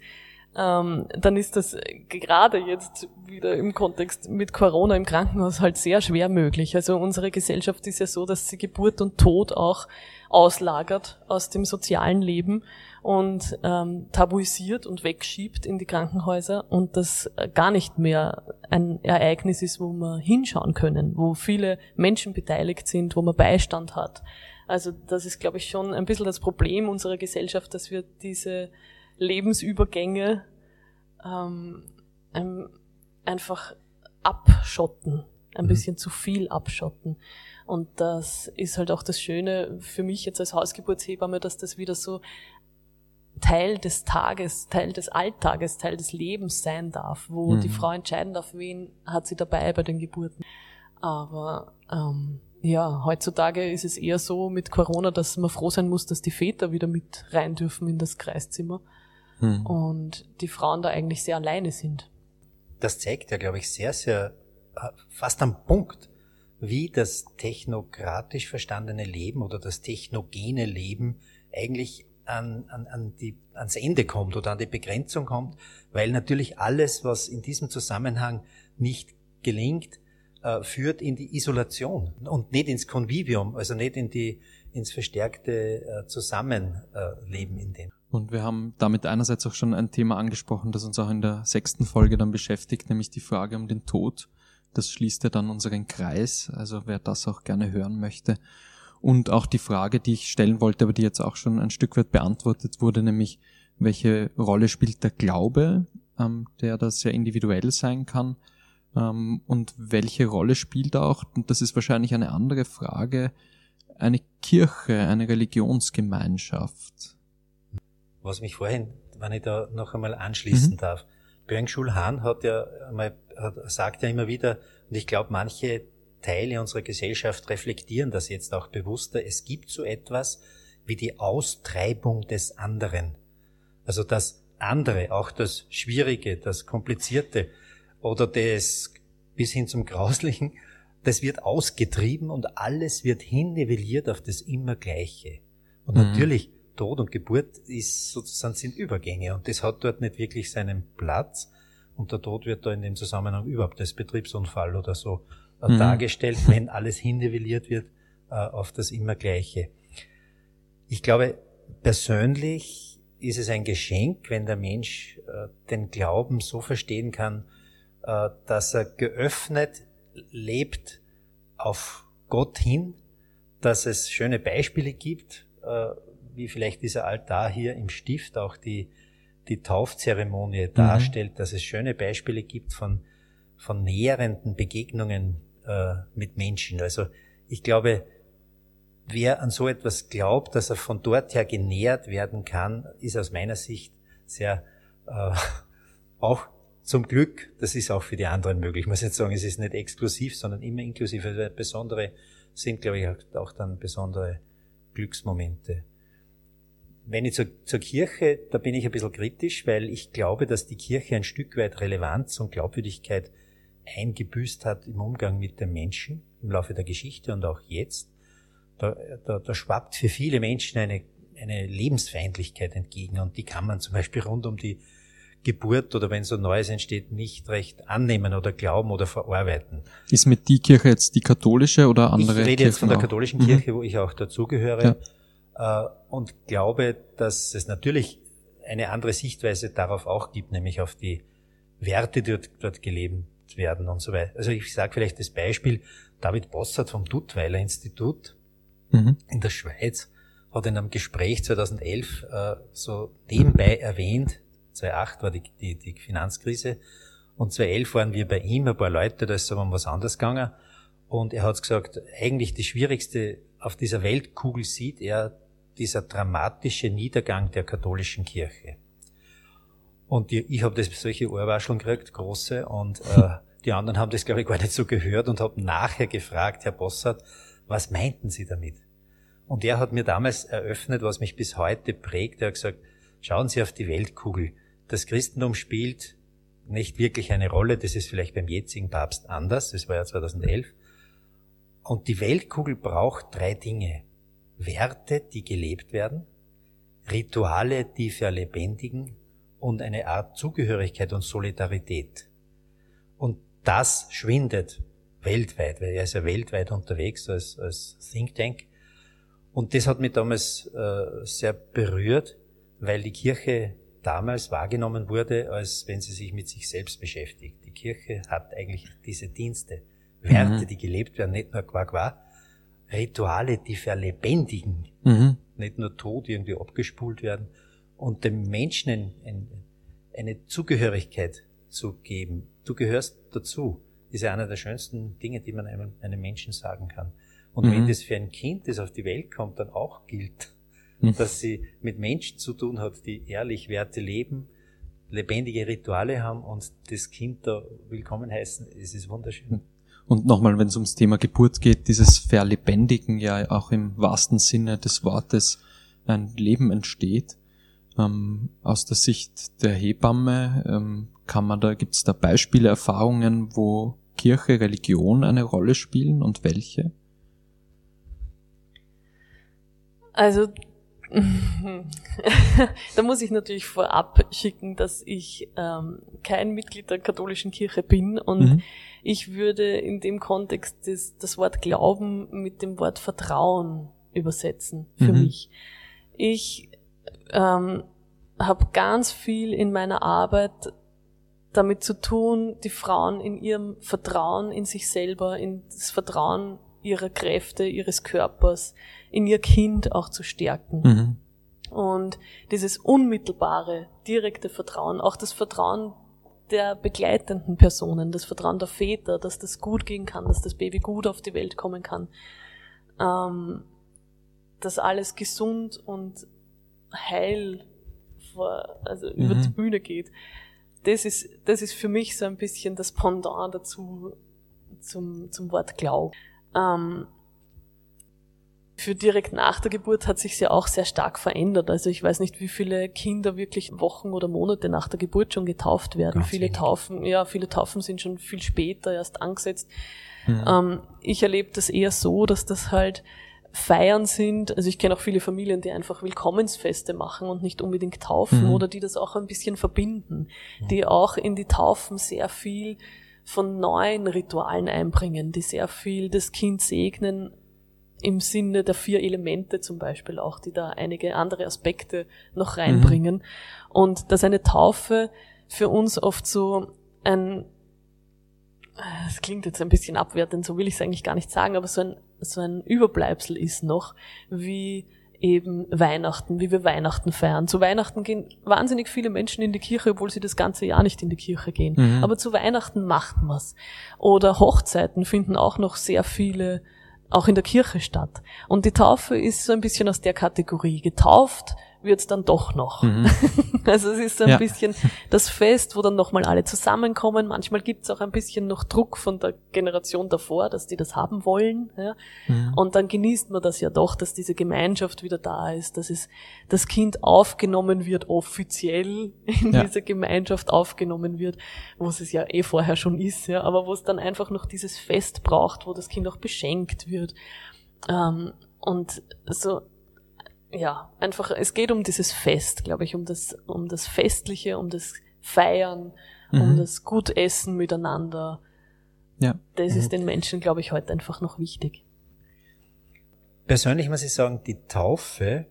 ähm, dann ist das gerade jetzt wieder im Kontext mit Corona im Krankenhaus halt sehr schwer möglich. Also unsere Gesellschaft ist ja so, dass sie Geburt und Tod auch auslagert aus dem sozialen Leben und ähm, tabuisiert und wegschiebt in die Krankenhäuser und das gar nicht mehr ein Ereignis ist, wo wir hinschauen können, wo viele Menschen beteiligt sind, wo man Beistand hat. Also das ist, glaube ich, schon ein bisschen das Problem unserer Gesellschaft, dass wir diese Lebensübergänge ähm, einfach abschotten, ein mhm. bisschen zu viel abschotten. Und das ist halt auch das Schöne für mich jetzt als Hausgeburtshebamme, dass das wieder so Teil des Tages, Teil des Alltages, Teil des Lebens sein darf, wo mhm. die Frau entscheiden darf, wen hat sie dabei bei den Geburten. Aber ähm, ja, heutzutage ist es eher so mit Corona, dass man froh sein muss, dass die Väter wieder mit rein dürfen in das Kreiszimmer mhm. und die Frauen da eigentlich sehr alleine sind. Das zeigt ja, glaube ich, sehr, sehr äh, fast am Punkt, wie das technokratisch verstandene Leben oder das technogene Leben eigentlich an, an, an die, ans Ende kommt oder an die Begrenzung kommt, weil natürlich alles, was in diesem Zusammenhang nicht gelingt, äh, führt in die Isolation und nicht ins Convivium, also nicht in die, ins verstärkte äh, Zusammenleben in dem. Und wir haben damit einerseits auch schon ein Thema angesprochen, das uns auch in der sechsten Folge dann beschäftigt, nämlich die Frage um den Tod. Das schließt ja dann unseren Kreis, also wer das auch gerne hören möchte. Und auch die Frage, die ich stellen wollte, aber die jetzt auch schon ein Stück weit beantwortet wurde, nämlich welche Rolle spielt der Glaube, ähm, der da sehr individuell sein kann, ähm, und welche Rolle spielt auch, und das ist wahrscheinlich eine andere Frage, eine Kirche, eine Religionsgemeinschaft. Was mich vorhin, wenn ich da noch einmal anschließen mhm. darf, Björn Schulhahn hat ja mal, hat, sagt ja immer wieder, und ich glaube, manche Teile unserer Gesellschaft reflektieren das jetzt auch bewusster. Es gibt so etwas wie die Austreibung des anderen. Also das andere, auch das Schwierige, das Komplizierte oder das bis hin zum Grauslichen, das wird ausgetrieben und alles wird hinnivelliert auf das immer Gleiche. Und mhm. natürlich, Tod und Geburt ist sozusagen sind Übergänge und das hat dort nicht wirklich seinen Platz und der Tod wird da in dem Zusammenhang überhaupt als Betriebsunfall oder so äh, mhm. dargestellt, wenn alles hinnivelliert wird äh, auf das immer Gleiche. Ich glaube, persönlich ist es ein Geschenk, wenn der Mensch äh, den Glauben so verstehen kann, äh, dass er geöffnet lebt auf Gott hin, dass es schöne Beispiele gibt, äh, wie vielleicht dieser Altar hier im Stift auch die, die Taufzeremonie mhm. darstellt, dass es schöne Beispiele gibt von, von näherenden Begegnungen äh, mit Menschen. Also ich glaube, wer an so etwas glaubt, dass er von dort her genährt werden kann, ist aus meiner Sicht sehr äh, auch zum Glück, das ist auch für die anderen möglich. Ich muss jetzt sagen, es ist nicht exklusiv, sondern immer inklusiv. Also besondere sind, glaube ich, auch dann besondere Glücksmomente. Wenn ich zur, zur Kirche, da bin ich ein bisschen kritisch, weil ich glaube, dass die Kirche ein Stück weit Relevanz und Glaubwürdigkeit eingebüßt hat im Umgang mit den Menschen im Laufe der Geschichte und auch jetzt. Da, da, da schwappt für viele Menschen eine, eine Lebensfeindlichkeit entgegen und die kann man zum Beispiel rund um die Geburt oder wenn so Neues entsteht, nicht recht annehmen oder glauben oder verarbeiten. Ist mit die Kirche jetzt die katholische oder andere? Ich rede jetzt von der katholischen auch. Kirche, mhm. wo ich auch dazugehöre ja. Äh, und glaube, dass es natürlich eine andere Sichtweise darauf auch gibt, nämlich auf die Werte, die dort, dort gelebt werden und so weiter. Also ich sage vielleicht das Beispiel, David Bossert vom Duttweiler Institut mhm. in der Schweiz hat in einem Gespräch 2011 äh, so nebenbei erwähnt, 2008 war die, die, die Finanzkrise und 2011 waren wir bei ihm, ein paar Leute, da ist aber um was anderes gegangen und er hat gesagt, eigentlich das Schwierigste auf dieser Weltkugel sieht er dieser dramatische Niedergang der katholischen Kirche. Und die, ich habe das solche Ohrwascheln gekriegt, große, und äh, die anderen haben das, glaube ich, gar nicht so gehört und haben nachher gefragt, Herr Bossart, was meinten Sie damit? Und er hat mir damals eröffnet, was mich bis heute prägt. Er hat gesagt, schauen Sie auf die Weltkugel. Das Christentum spielt nicht wirklich eine Rolle. Das ist vielleicht beim jetzigen Papst anders. Das war ja 2011. Und die Weltkugel braucht drei Dinge. Werte, die gelebt werden, Rituale, die verlebendigen und eine Art Zugehörigkeit und Solidarität. Und das schwindet weltweit, weil er ist ja weltweit unterwegs als, als Think Tank. Und das hat mich damals äh, sehr berührt, weil die Kirche damals wahrgenommen wurde, als wenn sie sich mit sich selbst beschäftigt. Die Kirche hat eigentlich diese Dienste, Werte, mhm. die gelebt werden, nicht nur qua qua, Rituale, die verlebendigen, mhm. nicht nur tot irgendwie abgespult werden und dem Menschen ein, ein, eine Zugehörigkeit zu geben. Du gehörst dazu, ist ja einer der schönsten Dinge, die man einem, einem Menschen sagen kann. Und mhm. wenn das für ein Kind, das auf die Welt kommt, dann auch gilt, mhm. dass sie mit Menschen zu tun hat, die ehrlich Werte leben, lebendige Rituale haben und das Kind da willkommen heißen, es ist wunderschön. Und nochmal, wenn es ums Thema Geburt geht, dieses Verlebendigen ja auch im wahrsten Sinne des Wortes ein Leben entsteht. Ähm, aus der Sicht der Hebamme ähm, kann man da, gibt es da Beispiele, Erfahrungen, wo Kirche, Religion eine Rolle spielen und welche? Also da muss ich natürlich vorab schicken, dass ich ähm, kein Mitglied der katholischen Kirche bin und mhm. Ich würde in dem Kontext das, das Wort Glauben mit dem Wort Vertrauen übersetzen für mhm. mich. Ich ähm, habe ganz viel in meiner Arbeit damit zu tun, die Frauen in ihrem Vertrauen in sich selber, in das Vertrauen ihrer Kräfte, ihres Körpers, in ihr Kind auch zu stärken. Mhm. Und dieses unmittelbare, direkte Vertrauen, auch das Vertrauen der begleitenden Personen, das Vertrauen der Väter, dass das gut gehen kann, dass das Baby gut auf die Welt kommen kann, ähm, dass alles gesund und heil vor, also mhm. über die Bühne geht. Das ist, das ist für mich so ein bisschen das Pendant dazu zum, zum Wort Glauben. Ähm, für direkt nach der Geburt hat sich ja auch sehr stark verändert. Also ich weiß nicht, wie viele Kinder wirklich Wochen oder Monate nach der Geburt schon getauft werden. Ganz viele wenig. Taufen, ja, viele Taufen sind schon viel später erst angesetzt. Mhm. Ähm, ich erlebe das eher so, dass das halt Feiern sind. Also ich kenne auch viele Familien, die einfach Willkommensfeste machen und nicht unbedingt taufen mhm. oder die das auch ein bisschen verbinden, mhm. die auch in die Taufen sehr viel von neuen Ritualen einbringen, die sehr viel das Kind segnen im Sinne der vier Elemente zum Beispiel auch, die da einige andere Aspekte noch reinbringen. Mhm. Und dass eine Taufe für uns oft so ein, es klingt jetzt ein bisschen abwertend, so will ich es eigentlich gar nicht sagen, aber so ein, so ein Überbleibsel ist noch, wie eben Weihnachten, wie wir Weihnachten feiern. Zu Weihnachten gehen wahnsinnig viele Menschen in die Kirche, obwohl sie das ganze Jahr nicht in die Kirche gehen. Mhm. Aber zu Weihnachten macht man's. Oder Hochzeiten finden auch noch sehr viele auch in der Kirche statt. Und die Taufe ist so ein bisschen aus der Kategorie. Getauft wird dann doch noch. Mhm. Also es ist so ein ja. bisschen das Fest, wo dann nochmal alle zusammenkommen. Manchmal gibt es auch ein bisschen noch Druck von der Generation davor, dass die das haben wollen. Ja. Mhm. Und dann genießt man das ja doch, dass diese Gemeinschaft wieder da ist, dass es das Kind aufgenommen wird, offiziell in ja. diese Gemeinschaft aufgenommen wird, wo es ja eh vorher schon ist, ja, aber wo es dann einfach noch dieses Fest braucht, wo das Kind auch beschenkt wird. Ähm, und so ja, einfach, es geht um dieses Fest, glaube ich, um das, um das Festliche, um das Feiern, mhm. um das Gutessen miteinander. Ja. Das mhm. ist den Menschen, glaube ich, heute einfach noch wichtig. Persönlich muss ich sagen, die Taufe,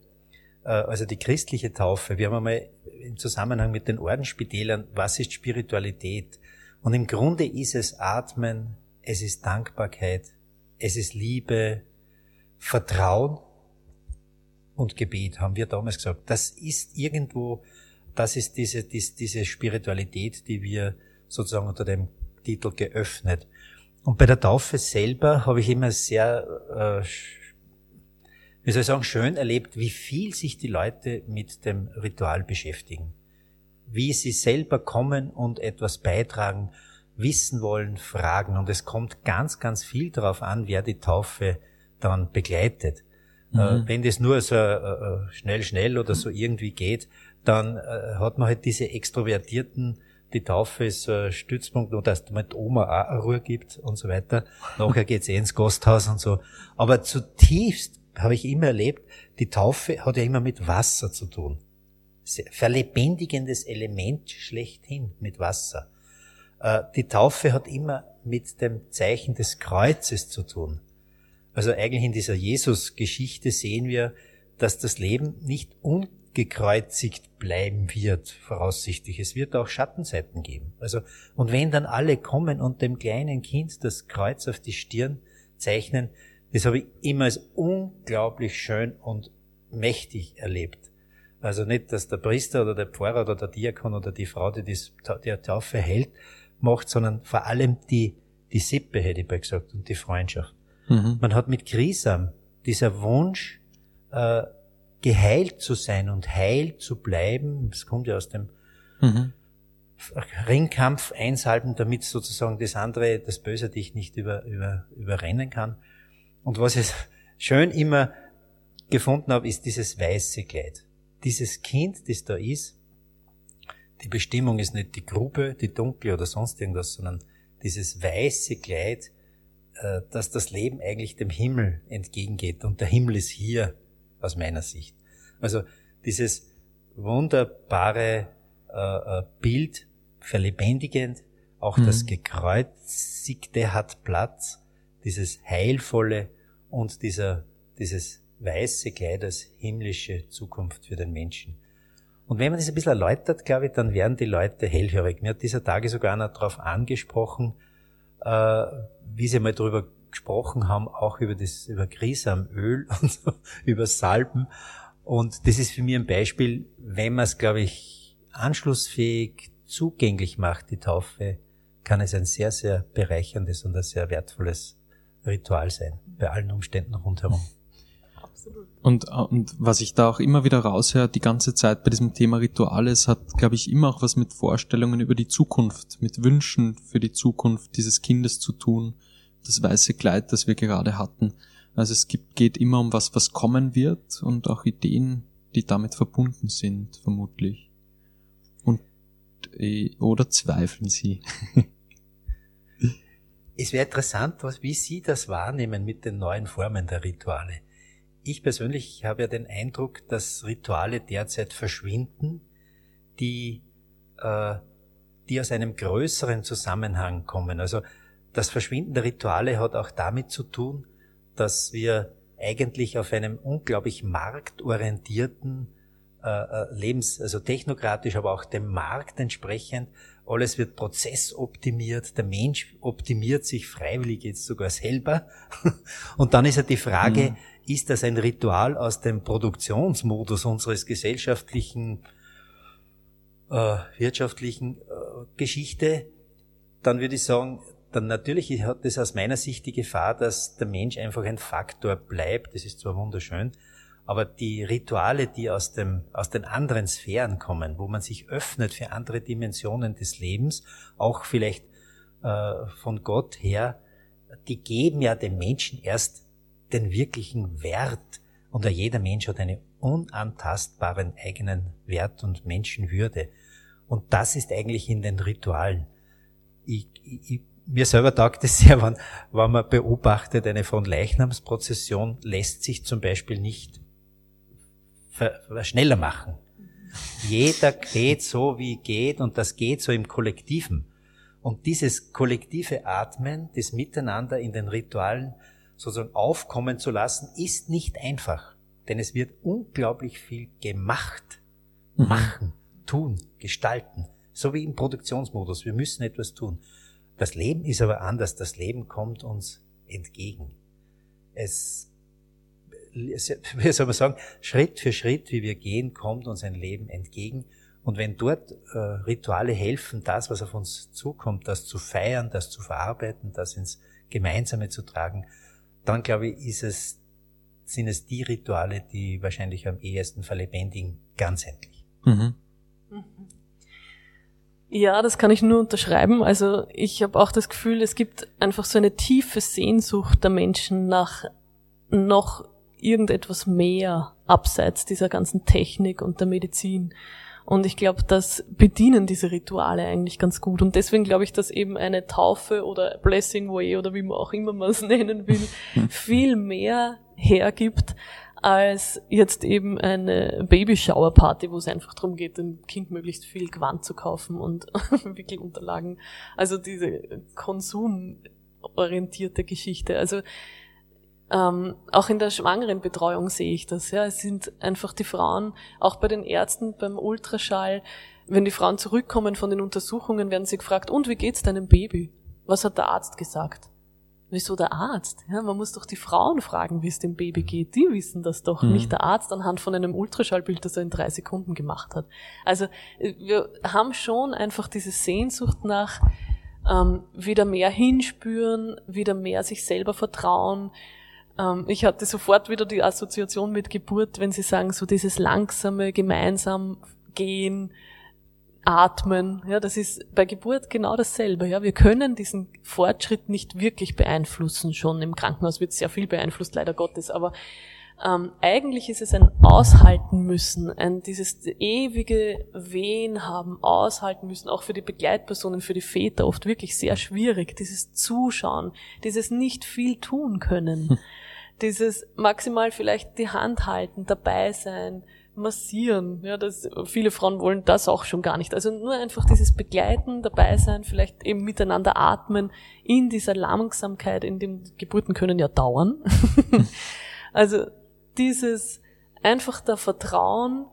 äh, also die christliche Taufe, wir haben einmal im Zusammenhang mit den Ordensspitälern, was ist Spiritualität? Und im Grunde ist es Atmen, es ist Dankbarkeit, es ist Liebe, Vertrauen und Gebet, haben wir damals gesagt. Das ist irgendwo, das ist diese, diese, diese Spiritualität, die wir sozusagen unter dem Titel geöffnet. Und bei der Taufe selber habe ich immer sehr, äh, wie soll ich sagen, schön erlebt, wie viel sich die Leute mit dem Ritual beschäftigen. Wie sie selber kommen und etwas beitragen, wissen wollen, fragen. Und es kommt ganz, ganz viel darauf an, wer die Taufe dann begleitet. Äh, mhm. wenn das nur so äh, äh, schnell, schnell oder so irgendwie geht, dann hat man halt diese extrovertierten, die Taufe ist Stützpunkt, nur dass man mit Oma auch eine Ruhe gibt und so weiter. Nachher geht's eh ins Gasthaus und so. Aber zutiefst habe ich immer erlebt, die Taufe hat ja immer mit Wasser zu tun. Verlebendigendes Element schlechthin mit Wasser. Die Taufe hat immer mit dem Zeichen des Kreuzes zu tun. Also eigentlich in dieser Jesus-Geschichte sehen wir, dass das Leben nicht ungekreuzigt bleiben wird, voraussichtlich. Es wird auch Schattenseiten geben. Also, und wenn dann alle kommen und dem kleinen Kind das Kreuz auf die Stirn zeichnen, das habe ich immer als unglaublich schön und mächtig erlebt. Also nicht, dass der Priester oder der Pfarrer oder der Diakon oder die Frau, die das, die Taufe hält, macht, sondern vor allem die, die Sippe, hätte ich mal gesagt, und die Freundschaft. Mhm. Man hat mit Grisam dieser Wunsch, äh, geheilt zu sein und heil zu bleiben, das kommt ja aus dem mhm. Ringkampf einsalben, damit sozusagen das andere, das Böse dich nicht über, über, überrennen kann. Und was ich schön immer gefunden habe, ist dieses weiße Kleid. Dieses Kind, das da ist, die Bestimmung ist nicht die Grube, die dunkle oder sonst irgendwas, sondern dieses weiße Kleid, dass das Leben eigentlich dem Himmel entgegengeht und der Himmel ist hier aus meiner Sicht. Also dieses wunderbare äh, äh Bild, verlebendigend, auch mhm. das Gekreuzigte hat Platz, dieses Heilvolle und dieser, dieses weiße Kleid als himmlische Zukunft für den Menschen. Und wenn man das ein bisschen erläutert, glaube ich, dann werden die Leute hellhörig. Mir hat dieser Tage sogar einer darauf angesprochen, äh, wie Sie mal darüber gesprochen haben, auch über das, über Grisamöl und über Salben. Und das ist für mich ein Beispiel, wenn man es, glaube ich, anschlussfähig zugänglich macht, die Taufe, kann es ein sehr, sehr bereicherndes und ein sehr wertvolles Ritual sein, bei allen Umständen rundherum. Und, und was ich da auch immer wieder raushöre, die ganze Zeit bei diesem Thema Rituale, es hat, glaube ich, immer auch was mit Vorstellungen über die Zukunft, mit Wünschen für die Zukunft dieses Kindes zu tun. Das weiße Kleid, das wir gerade hatten. Also es gibt, geht immer um was, was kommen wird und auch Ideen, die damit verbunden sind, vermutlich. Und, äh, oder zweifeln Sie? es wäre interessant, was, wie Sie das wahrnehmen mit den neuen Formen der Rituale. Ich persönlich habe ja den Eindruck, dass Rituale derzeit verschwinden, die, äh, die aus einem größeren Zusammenhang kommen. Also das Verschwinden der Rituale hat auch damit zu tun, dass wir eigentlich auf einem unglaublich marktorientierten äh, äh Lebens, also technokratisch, aber auch dem Markt entsprechend, alles wird prozessoptimiert, der Mensch optimiert sich freiwillig jetzt sogar selber. Und dann ist ja die Frage, mhm ist das ein Ritual aus dem Produktionsmodus unseres gesellschaftlichen, äh, wirtschaftlichen äh, Geschichte, dann würde ich sagen, dann natürlich hat es aus meiner Sicht die Gefahr, dass der Mensch einfach ein Faktor bleibt. Das ist zwar wunderschön, aber die Rituale, die aus dem, aus den anderen Sphären kommen, wo man sich öffnet für andere Dimensionen des Lebens, auch vielleicht äh, von Gott her, die geben ja dem Menschen erst den wirklichen Wert. Und jeder Mensch hat einen unantastbaren eigenen Wert und Menschenwürde. Und das ist eigentlich in den Ritualen. Ich, ich, mir selber taugt es sehr, wenn, wenn man beobachtet, eine von Leichnamsprozession lässt sich zum Beispiel nicht schneller machen. Jeder geht so, wie geht, und das geht so im Kollektiven. Und dieses kollektive Atmen, das Miteinander in den Ritualen, sozusagen aufkommen zu lassen, ist nicht einfach. Denn es wird unglaublich viel gemacht. Mhm. Machen, tun, gestalten. So wie im Produktionsmodus. Wir müssen etwas tun. Das Leben ist aber anders. Das Leben kommt uns entgegen. Es wie soll man sagen, Schritt für Schritt, wie wir gehen, kommt uns ein Leben entgegen. Und wenn dort äh, Rituale helfen, das, was auf uns zukommt, das zu feiern, das zu verarbeiten, das ins Gemeinsame zu tragen, dann glaube ich, ist es, sind es die Rituale, die wahrscheinlich am ehesten verlebendigen, ganzheitlich. Mhm. Mhm. Ja, das kann ich nur unterschreiben. Also ich habe auch das Gefühl, es gibt einfach so eine tiefe Sehnsucht der Menschen nach noch irgendetwas mehr abseits dieser ganzen Technik und der Medizin. Und ich glaube, das bedienen diese Rituale eigentlich ganz gut. Und deswegen glaube ich, dass eben eine Taufe oder Blessing Way oder wie man auch immer man es nennen will, viel mehr hergibt als jetzt eben eine Babyshower-Party, wo es einfach darum geht, dem Kind möglichst viel Gewand zu kaufen und Wickelunterlagen. Also diese konsumorientierte Geschichte. Also ähm, auch in der schwangeren Betreuung sehe ich das. Ja, es sind einfach die Frauen, auch bei den Ärzten beim Ultraschall, wenn die Frauen zurückkommen von den Untersuchungen, werden sie gefragt: Und wie geht's deinem Baby? Was hat der Arzt gesagt? Wieso der Arzt? Ja, man muss doch die Frauen fragen, wie es dem Baby geht. Die wissen das doch, mhm. nicht der Arzt anhand von einem Ultraschallbild, das er in drei Sekunden gemacht hat. Also wir haben schon einfach diese Sehnsucht nach ähm, wieder mehr hinspüren, wieder mehr sich selber vertrauen. Ähm, ich hatte sofort wieder die Assoziation mit Geburt, wenn Sie sagen, so dieses langsame, gemeinsam gehen, Atmen, ja, das ist bei Geburt genau dasselbe, ja. Wir können diesen Fortschritt nicht wirklich beeinflussen schon. Im Krankenhaus wird sehr viel beeinflusst, leider Gottes, aber ähm, eigentlich ist es ein Aushalten müssen, ein dieses ewige Wehen haben, aushalten müssen, auch für die Begleitpersonen, für die Väter oft wirklich sehr schwierig, dieses Zuschauen, dieses nicht viel tun können. dieses maximal vielleicht die Hand halten, dabei sein, massieren. Ja, das, viele Frauen wollen das auch schon gar nicht. Also nur einfach dieses Begleiten, dabei sein, vielleicht eben miteinander atmen in dieser Langsamkeit, in dem Geburten können ja dauern. also dieses einfach da Vertrauen,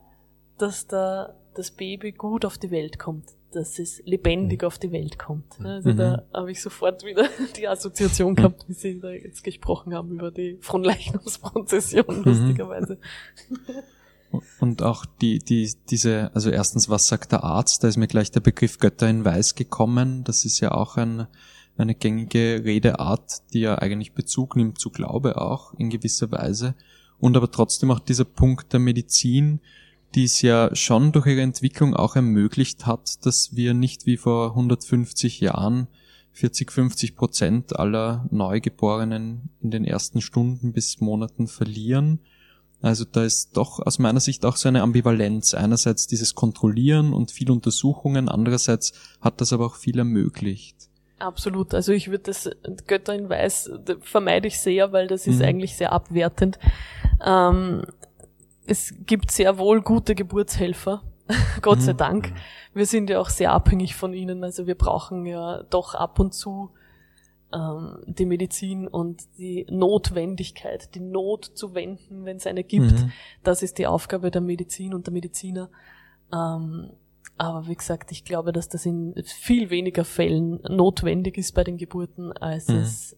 dass da das Baby gut auf die Welt kommt, dass es lebendig mhm. auf die Welt kommt. Also mhm. da habe ich sofort wieder die Assoziation gehabt, wie Sie da jetzt gesprochen haben über die Fronleichnamsprozession, mhm. lustigerweise. Und auch die, die, diese, also erstens, was sagt der Arzt? Da ist mir gleich der Begriff Götter in Weiß gekommen. Das ist ja auch ein, eine gängige Redeart, die ja eigentlich Bezug nimmt zu Glaube auch in gewisser Weise. Und aber trotzdem auch dieser Punkt der Medizin, die es ja schon durch ihre Entwicklung auch ermöglicht hat, dass wir nicht wie vor 150 Jahren 40, 50 Prozent aller Neugeborenen in den ersten Stunden bis Monaten verlieren, also da ist doch aus meiner Sicht auch so eine Ambivalenz. Einerseits dieses Kontrollieren und viel Untersuchungen, andererseits hat das aber auch viel ermöglicht. Absolut. Also ich würde das Götter in Weiß vermeide ich sehr, weil das ist mhm. eigentlich sehr abwertend. Ähm, es gibt sehr wohl gute Geburtshelfer, Gott mhm. sei Dank. Wir sind ja auch sehr abhängig von ihnen. Also wir brauchen ja doch ab und zu ähm, die Medizin und die Notwendigkeit, die Not zu wenden, wenn es eine gibt. Mhm. Das ist die Aufgabe der Medizin und der Mediziner. Ähm, aber wie gesagt, ich glaube, dass das in viel weniger Fällen notwendig ist bei den Geburten, als mhm. es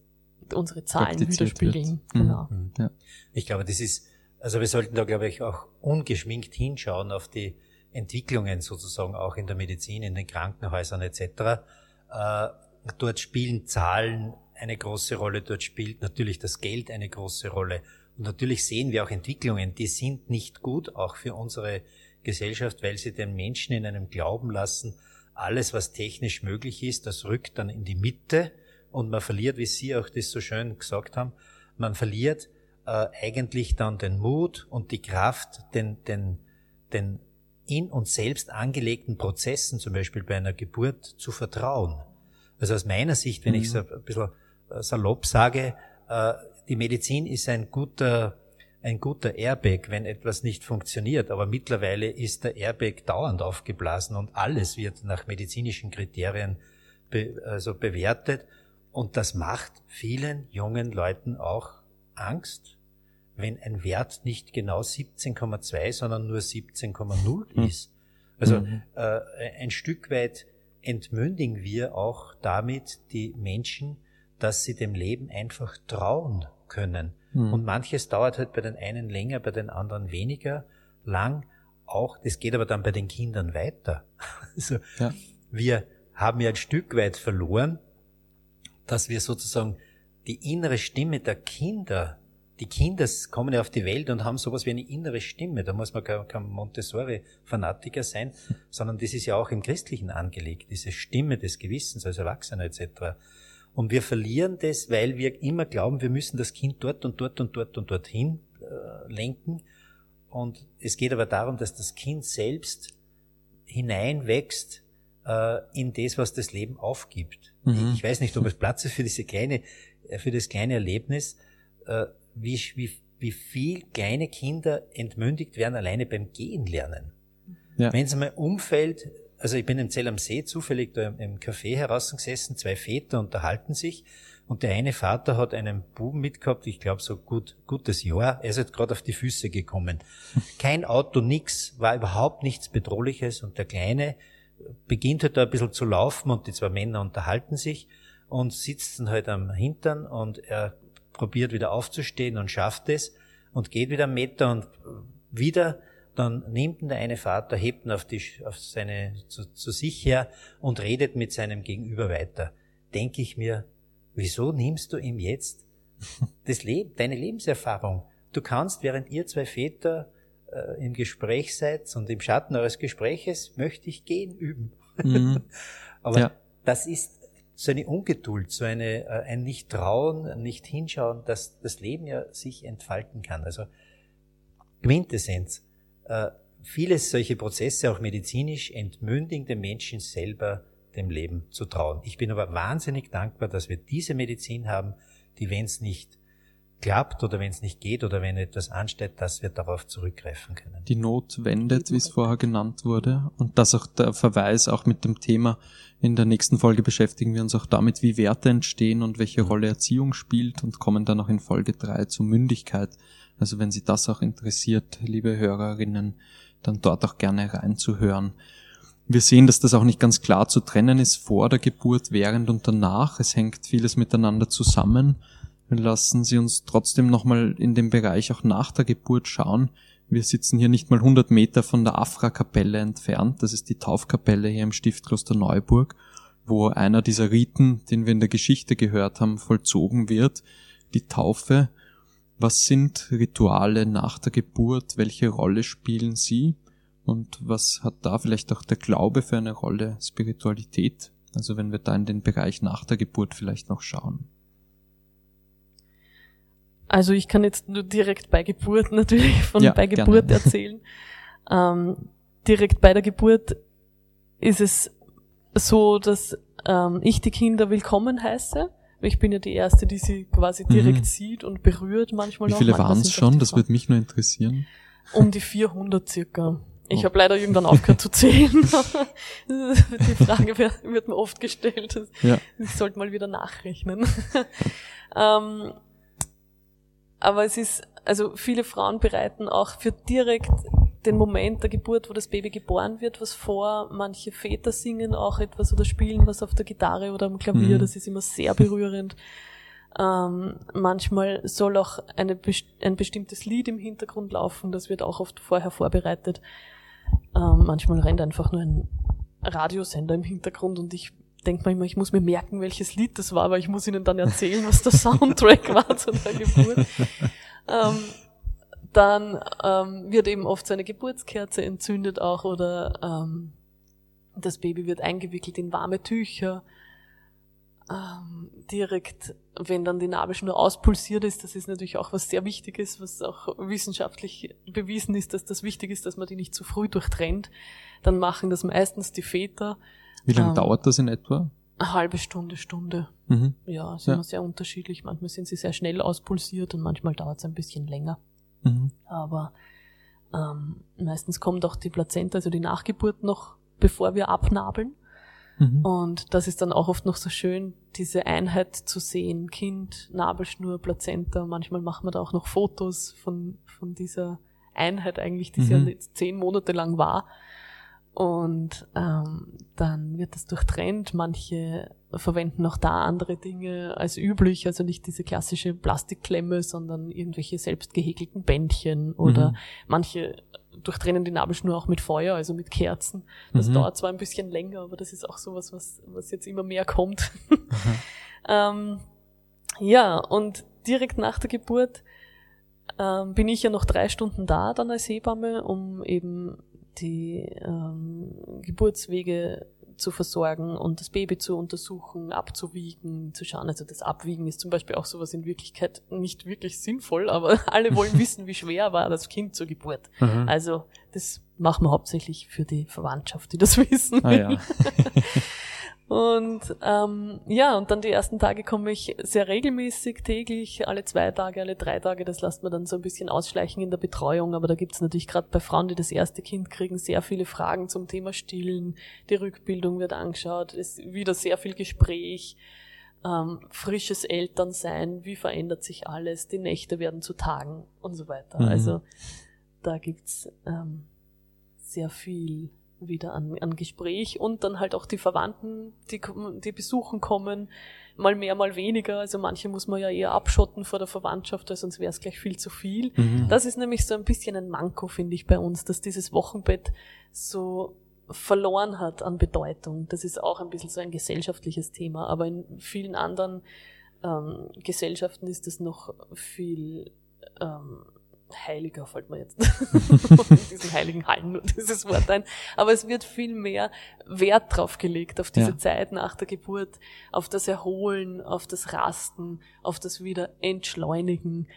unsere Zahlen widerspiegeln. Mhm. Genau. Mhm. Ja. Ich glaube, das ist, also wir sollten da, glaube ich, auch ungeschminkt hinschauen auf die Entwicklungen sozusagen auch in der Medizin, in den Krankenhäusern etc. Äh, Dort spielen Zahlen eine große Rolle, dort spielt natürlich das Geld eine große Rolle. Und natürlich sehen wir auch Entwicklungen, die sind nicht gut, auch für unsere Gesellschaft, weil sie den Menschen in einem Glauben lassen, alles, was technisch möglich ist, das rückt dann in die Mitte und man verliert, wie Sie auch das so schön gesagt haben, man verliert äh, eigentlich dann den Mut und die Kraft, den, den, den in uns selbst angelegten Prozessen, zum Beispiel bei einer Geburt, zu vertrauen. Also aus meiner Sicht, wenn mhm. ich es ein bisschen äh, salopp sage, äh, die Medizin ist ein guter, ein guter Airbag, wenn etwas nicht funktioniert. Aber mittlerweile ist der Airbag dauernd aufgeblasen und alles wird nach medizinischen Kriterien be, also bewertet. Und das macht vielen jungen Leuten auch Angst, wenn ein Wert nicht genau 17,2, sondern nur 17,0 mhm. ist. Also mhm. äh, ein Stück weit entmündigen wir auch damit die Menschen, dass sie dem Leben einfach trauen können. Mhm. Und manches dauert halt bei den einen länger, bei den anderen weniger lang. Auch, das geht aber dann bei den Kindern weiter. Also, ja. wir haben ja ein Stück weit verloren, dass wir sozusagen die innere Stimme der Kinder, die Kinder kommen ja auf die Welt und haben sowas wie eine innere Stimme. Da muss man kein, kein Montessori-Fanatiker sein, sondern das ist ja auch im Christlichen angelegt, diese Stimme des Gewissens als Erwachsener etc. Und wir verlieren das, weil wir immer glauben, wir müssen das Kind dort und dort und dort und dorthin äh, lenken. Und es geht aber darum, dass das Kind selbst hineinwächst äh, in das, was das Leben aufgibt. Mhm. Ich weiß nicht, ob es Platz ist für diese kleine, für das kleine Erlebnis, äh, wie, wie, wie viel kleine Kinder entmündigt werden alleine beim Gehen lernen. Ja. Wenn es einmal umfällt, also ich bin im Zell am See zufällig da im Café herausgesessen, zwei Väter unterhalten sich und der eine Vater hat einen Buben mitgehabt, ich glaube so gut gutes Jahr, er ist halt gerade auf die Füße gekommen. Kein Auto, nix, war überhaupt nichts Bedrohliches und der Kleine beginnt halt da ein bisschen zu laufen und die zwei Männer unterhalten sich und sitzen halt am Hintern und er probiert wieder aufzustehen und schafft es und geht wieder einen Meter und wieder dann nimmt ihn der eine Vater, hebt ihn auf, die, auf seine, zu, zu sich her und redet mit seinem Gegenüber weiter. Denke ich mir, wieso nimmst du ihm jetzt das Leben, deine Lebenserfahrung? Du kannst, während ihr zwei Väter äh, im Gespräch seid und im Schatten eures Gespräches, möchte ich gehen üben. Mhm. Aber ja. das ist so eine Ungeduld, so eine, äh, ein Nicht-Trauen, nicht hinschauen, dass das Leben ja sich entfalten kann. Also Quintessenz äh, vieles solche Prozesse, auch medizinisch, entmündigen den Menschen selber dem Leben zu trauen. Ich bin aber wahnsinnig dankbar, dass wir diese Medizin haben, die, wenn es nicht klappt oder wenn es nicht geht oder wenn etwas ansteht, dass wir darauf zurückgreifen können. Die Not wendet, wie es vorher genannt wurde. Und das auch der Verweis auch mit dem Thema. In der nächsten Folge beschäftigen wir uns auch damit, wie Werte entstehen und welche Rolle Erziehung spielt und kommen dann auch in Folge drei zur Mündigkeit. Also wenn Sie das auch interessiert, liebe Hörerinnen, dann dort auch gerne reinzuhören. Wir sehen, dass das auch nicht ganz klar zu trennen ist vor der Geburt, während und danach. Es hängt vieles miteinander zusammen. Lassen Sie uns trotzdem nochmal in dem Bereich auch nach der Geburt schauen. Wir sitzen hier nicht mal 100 Meter von der Afra-Kapelle entfernt. Das ist die Taufkapelle hier im Stiftkloster Neuburg, wo einer dieser Riten, den wir in der Geschichte gehört haben, vollzogen wird. Die Taufe was sind Rituale nach der Geburt? Welche Rolle spielen sie? Und was hat da vielleicht auch der Glaube für eine Rolle? Spiritualität? Also wenn wir da in den Bereich nach der Geburt vielleicht noch schauen. Also ich kann jetzt nur direkt bei Geburt natürlich von ja, bei Geburt gerne. erzählen. ähm, direkt bei der Geburt ist es so, dass ähm, ich die Kinder willkommen heiße ich bin ja die Erste, die sie quasi direkt mhm. sieht und berührt manchmal Wie viele waren es schon? Das würde mich nur interessieren. Um die 400 circa. Ich oh. habe leider irgendwann aufgehört zu zählen. die Frage wird, wird mir oft gestellt. Ja. Ich sollte mal wieder nachrechnen. ähm, aber es ist, also viele Frauen bereiten auch für direkt den Moment der Geburt, wo das Baby geboren wird, was vor. Manche Väter singen auch etwas oder spielen was auf der Gitarre oder am Klavier. Mhm. Das ist immer sehr berührend. Ähm, manchmal soll auch eine, ein bestimmtes Lied im Hintergrund laufen. Das wird auch oft vorher vorbereitet. Ähm, manchmal rennt einfach nur ein Radiosender im Hintergrund und ich denke manchmal, ich muss mir merken, welches Lied das war, weil ich muss ihnen dann erzählen, was der Soundtrack war zu der Geburt. Ähm, dann ähm, wird eben oft so eine Geburtskerze entzündet auch oder ähm, das Baby wird eingewickelt in warme Tücher. Ähm, direkt, wenn dann die Nabelschnur auspulsiert ist, das ist natürlich auch was sehr Wichtiges, was auch wissenschaftlich bewiesen ist, dass das wichtig ist, dass man die nicht zu früh durchtrennt. Dann machen das meistens die Väter. Wie lange ähm, dauert das in etwa? Eine halbe Stunde, Stunde. Mhm. Ja, sind ja. sehr unterschiedlich. Manchmal sind sie sehr schnell auspulsiert und manchmal dauert es ein bisschen länger. Mhm. Aber ähm, meistens kommt auch die Plazenta, also die Nachgeburt noch, bevor wir abnabeln. Mhm. Und das ist dann auch oft noch so schön, diese Einheit zu sehen. Kind, Nabelschnur, Plazenta. Manchmal machen wir da auch noch Fotos von, von dieser Einheit eigentlich, die mhm. ja zehn Monate lang war. Und ähm, dann wird das durchtrennt. Manche verwenden auch da andere Dinge als üblich, also nicht diese klassische Plastikklemme, sondern irgendwelche selbst gehäkelten Bändchen oder mhm. manche durchtrennen die Nabelschnur auch mit Feuer, also mit Kerzen. Das mhm. dauert zwar ein bisschen länger, aber das ist auch sowas, was, was jetzt immer mehr kommt. ähm, ja, und direkt nach der Geburt ähm, bin ich ja noch drei Stunden da dann als Hebamme, um eben die ähm, Geburtswege zu versorgen und das Baby zu untersuchen, abzuwiegen, zu schauen. Also das Abwiegen ist zum Beispiel auch sowas in Wirklichkeit nicht wirklich sinnvoll, aber alle wollen wissen, wie schwer war das Kind zur Geburt. Mhm. Also das machen wir hauptsächlich für die Verwandtschaft, die das wissen. Ah, ja. Und ähm, ja, und dann die ersten Tage komme ich sehr regelmäßig, täglich, alle zwei Tage, alle drei Tage. Das lässt man dann so ein bisschen ausschleichen in der Betreuung. Aber da gibt's natürlich gerade bei Frauen, die das erste Kind kriegen, sehr viele Fragen zum Thema Stillen. Die Rückbildung wird angeschaut, es ist wieder sehr viel Gespräch. Ähm, frisches Elternsein, wie verändert sich alles, die Nächte werden zu Tagen und so weiter. Mhm. Also da gibt's ähm, sehr viel wieder an, an Gespräch und dann halt auch die Verwandten, die, die besuchen kommen, mal mehr, mal weniger. Also manche muss man ja eher abschotten vor der Verwandtschaft, weil sonst wäre es gleich viel zu viel. Mhm. Das ist nämlich so ein bisschen ein Manko, finde ich, bei uns, dass dieses Wochenbett so verloren hat an Bedeutung. Das ist auch ein bisschen so ein gesellschaftliches Thema, aber in vielen anderen ähm, Gesellschaften ist es noch viel ähm, heiliger, fällt mir jetzt in diesen heiligen Hallen nur dieses Wort ein. Aber es wird viel mehr Wert drauf gelegt, auf diese ja. Zeit nach der Geburt, auf das Erholen, auf das Rasten, auf das wieder Entschleunigen.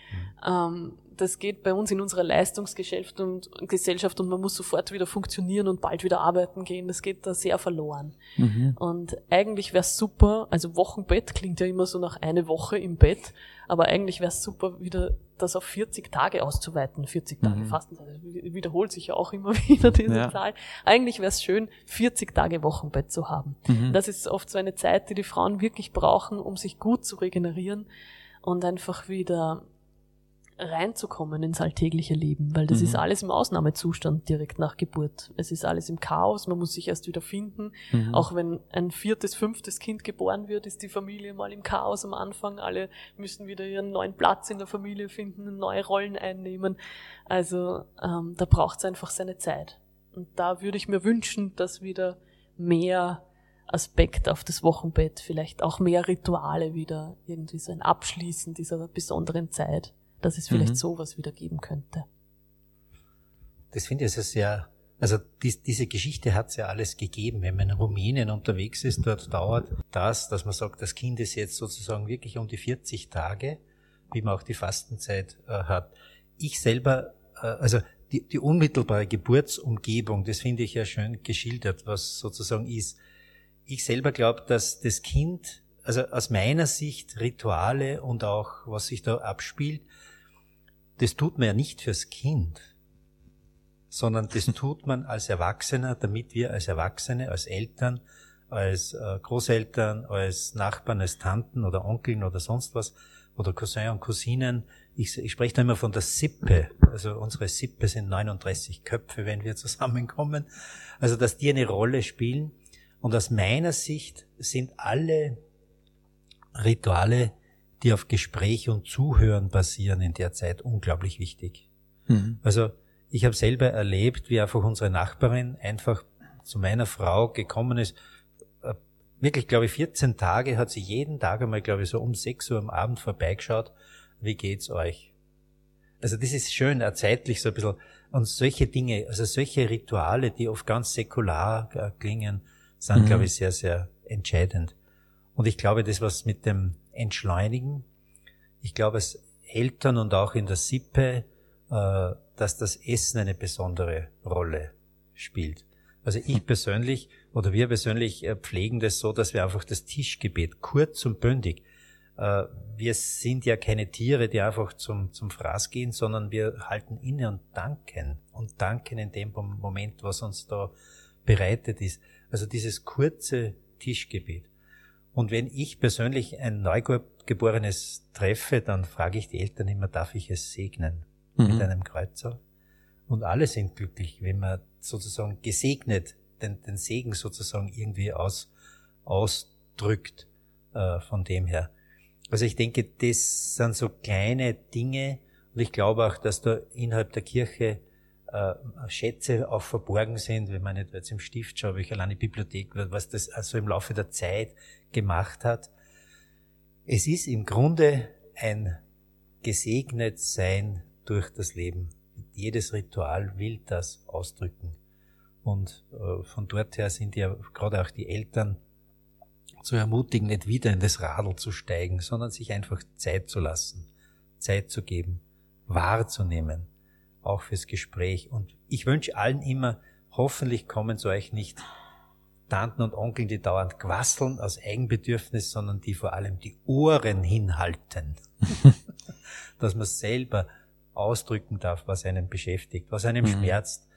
Mhm. Ähm, das geht bei uns in unserer Leistungsgesellschaft und Gesellschaft und man muss sofort wieder funktionieren und bald wieder arbeiten gehen. Das geht da sehr verloren. Mhm. Und eigentlich wäre es super, also Wochenbett klingt ja immer so nach eine Woche im Bett, aber eigentlich wäre es super, wieder das auf 40 Tage auszuweiten. 40 Tage mhm. Fastenzeit. Das wiederholt sich ja auch immer wieder diese ja. Zahl. Eigentlich wäre es schön, 40 Tage Wochenbett zu haben. Mhm. Das ist oft so eine Zeit, die die Frauen wirklich brauchen, um sich gut zu regenerieren und einfach wieder reinzukommen ins alltägliche Leben, weil das mhm. ist alles im Ausnahmezustand direkt nach Geburt. Es ist alles im Chaos, man muss sich erst wieder finden. Mhm. Auch wenn ein viertes, fünftes Kind geboren wird, ist die Familie mal im Chaos am Anfang. Alle müssen wieder ihren neuen Platz in der Familie finden, neue Rollen einnehmen. Also ähm, da braucht es einfach seine Zeit. Und da würde ich mir wünschen, dass wieder mehr Aspekt auf das Wochenbett, vielleicht auch mehr Rituale wieder, irgendwie so ein Abschließen dieser besonderen Zeit dass es vielleicht mhm. sowas wieder geben könnte. Das finde ich also sehr, also dies, diese Geschichte hat es ja alles gegeben. Wenn man in Rumänien unterwegs ist, dort dauert das, dass man sagt, das Kind ist jetzt sozusagen wirklich um die 40 Tage, wie man auch die Fastenzeit äh, hat. Ich selber, äh, also die, die unmittelbare Geburtsumgebung, das finde ich ja schön geschildert, was sozusagen ist. Ich selber glaube, dass das Kind, also aus meiner Sicht Rituale und auch was sich da abspielt, das tut man ja nicht fürs Kind, sondern das tut man als Erwachsener, damit wir als Erwachsene, als Eltern, als äh, Großeltern, als Nachbarn, als Tanten oder Onkeln oder sonst was oder Cousin und Cousinen. Ich, ich spreche da immer von der Sippe. Also unsere Sippe sind 39 Köpfe, wenn wir zusammenkommen. Also dass die eine Rolle spielen. Und aus meiner Sicht sind alle Rituale die auf Gespräch und Zuhören basieren in der Zeit unglaublich wichtig. Mhm. Also ich habe selber erlebt, wie einfach unsere Nachbarin einfach zu meiner Frau gekommen ist. Äh, wirklich, glaube ich, 14 Tage hat sie jeden Tag einmal, glaube ich, so um 6 Uhr am Abend vorbeigeschaut. Wie geht's euch? Also das ist schön, auch zeitlich so ein bisschen. Und solche Dinge, also solche Rituale, die oft ganz säkular äh, klingen, sind, mhm. glaube ich, sehr, sehr entscheidend. Und ich glaube, das, was mit dem entschleunigen. Ich glaube, als Eltern und auch in der Sippe, äh, dass das Essen eine besondere Rolle spielt. Also ich persönlich oder wir persönlich äh, pflegen das so, dass wir einfach das Tischgebet kurz und bündig. Äh, wir sind ja keine Tiere, die einfach zum, zum Fraß gehen, sondern wir halten inne und danken. Und danken in dem Moment, was uns da bereitet ist. Also dieses kurze Tischgebet. Und wenn ich persönlich ein Neugeborenes treffe, dann frage ich die Eltern immer, darf ich es segnen mhm. mit einem Kreuzer? Und alle sind glücklich, wenn man sozusagen gesegnet den, den Segen sozusagen irgendwie aus, ausdrückt äh, von dem her. Also ich denke, das sind so kleine Dinge und ich glaube auch, dass da innerhalb der Kirche äh, Schätze auch verborgen sind, wenn man jetzt im Stift schaue, ich allein die Bibliothek, was das also im Laufe der Zeit gemacht hat. Es ist im Grunde ein gesegnet sein durch das Leben. Jedes Ritual will das ausdrücken. Und äh, von dort her sind ja gerade auch die Eltern zu ermutigen, nicht wieder in das Radl zu steigen, sondern sich einfach Zeit zu lassen, Zeit zu geben, wahrzunehmen, auch fürs Gespräch. Und ich wünsche allen immer, hoffentlich kommen zu euch nicht Tanten und Onkeln, die dauernd quasseln aus Eigenbedürfnis, sondern die vor allem die Ohren hinhalten. Dass man selber ausdrücken darf, was einen beschäftigt, was einem mhm. schmerzt,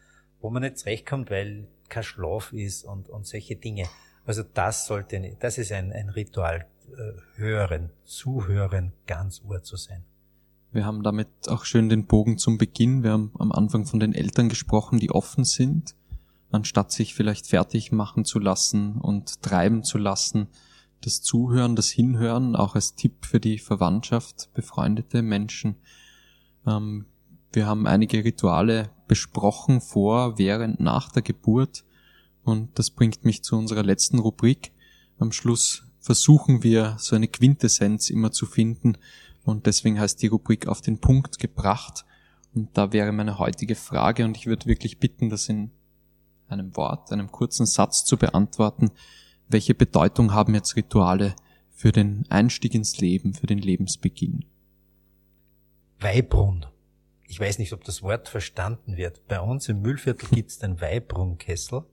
wo man nicht zurechtkommt, weil kein Schlaf ist und, und solche Dinge. Also das sollte, das ist ein, ein Ritual, äh, hören, zuhören, ganz Ohr zu sein. Wir haben damit auch schön den Bogen zum Beginn. Wir haben am Anfang von den Eltern gesprochen, die offen sind, anstatt sich vielleicht fertig machen zu lassen und treiben zu lassen. Das Zuhören, das Hinhören, auch als Tipp für die Verwandtschaft, befreundete Menschen. Ähm, wir haben einige Rituale besprochen vor, während, nach der Geburt. Und das bringt mich zu unserer letzten Rubrik. Am Schluss versuchen wir so eine Quintessenz immer zu finden, und deswegen heißt die Rubrik auf den Punkt gebracht. Und da wäre meine heutige Frage und ich würde wirklich bitten, das in einem Wort, einem kurzen Satz zu beantworten. Welche Bedeutung haben jetzt Rituale für den Einstieg ins Leben, für den Lebensbeginn? Weihbrunn. Ich weiß nicht, ob das Wort verstanden wird. Bei uns im Müllviertel gibt es den Weihbrunnkessel.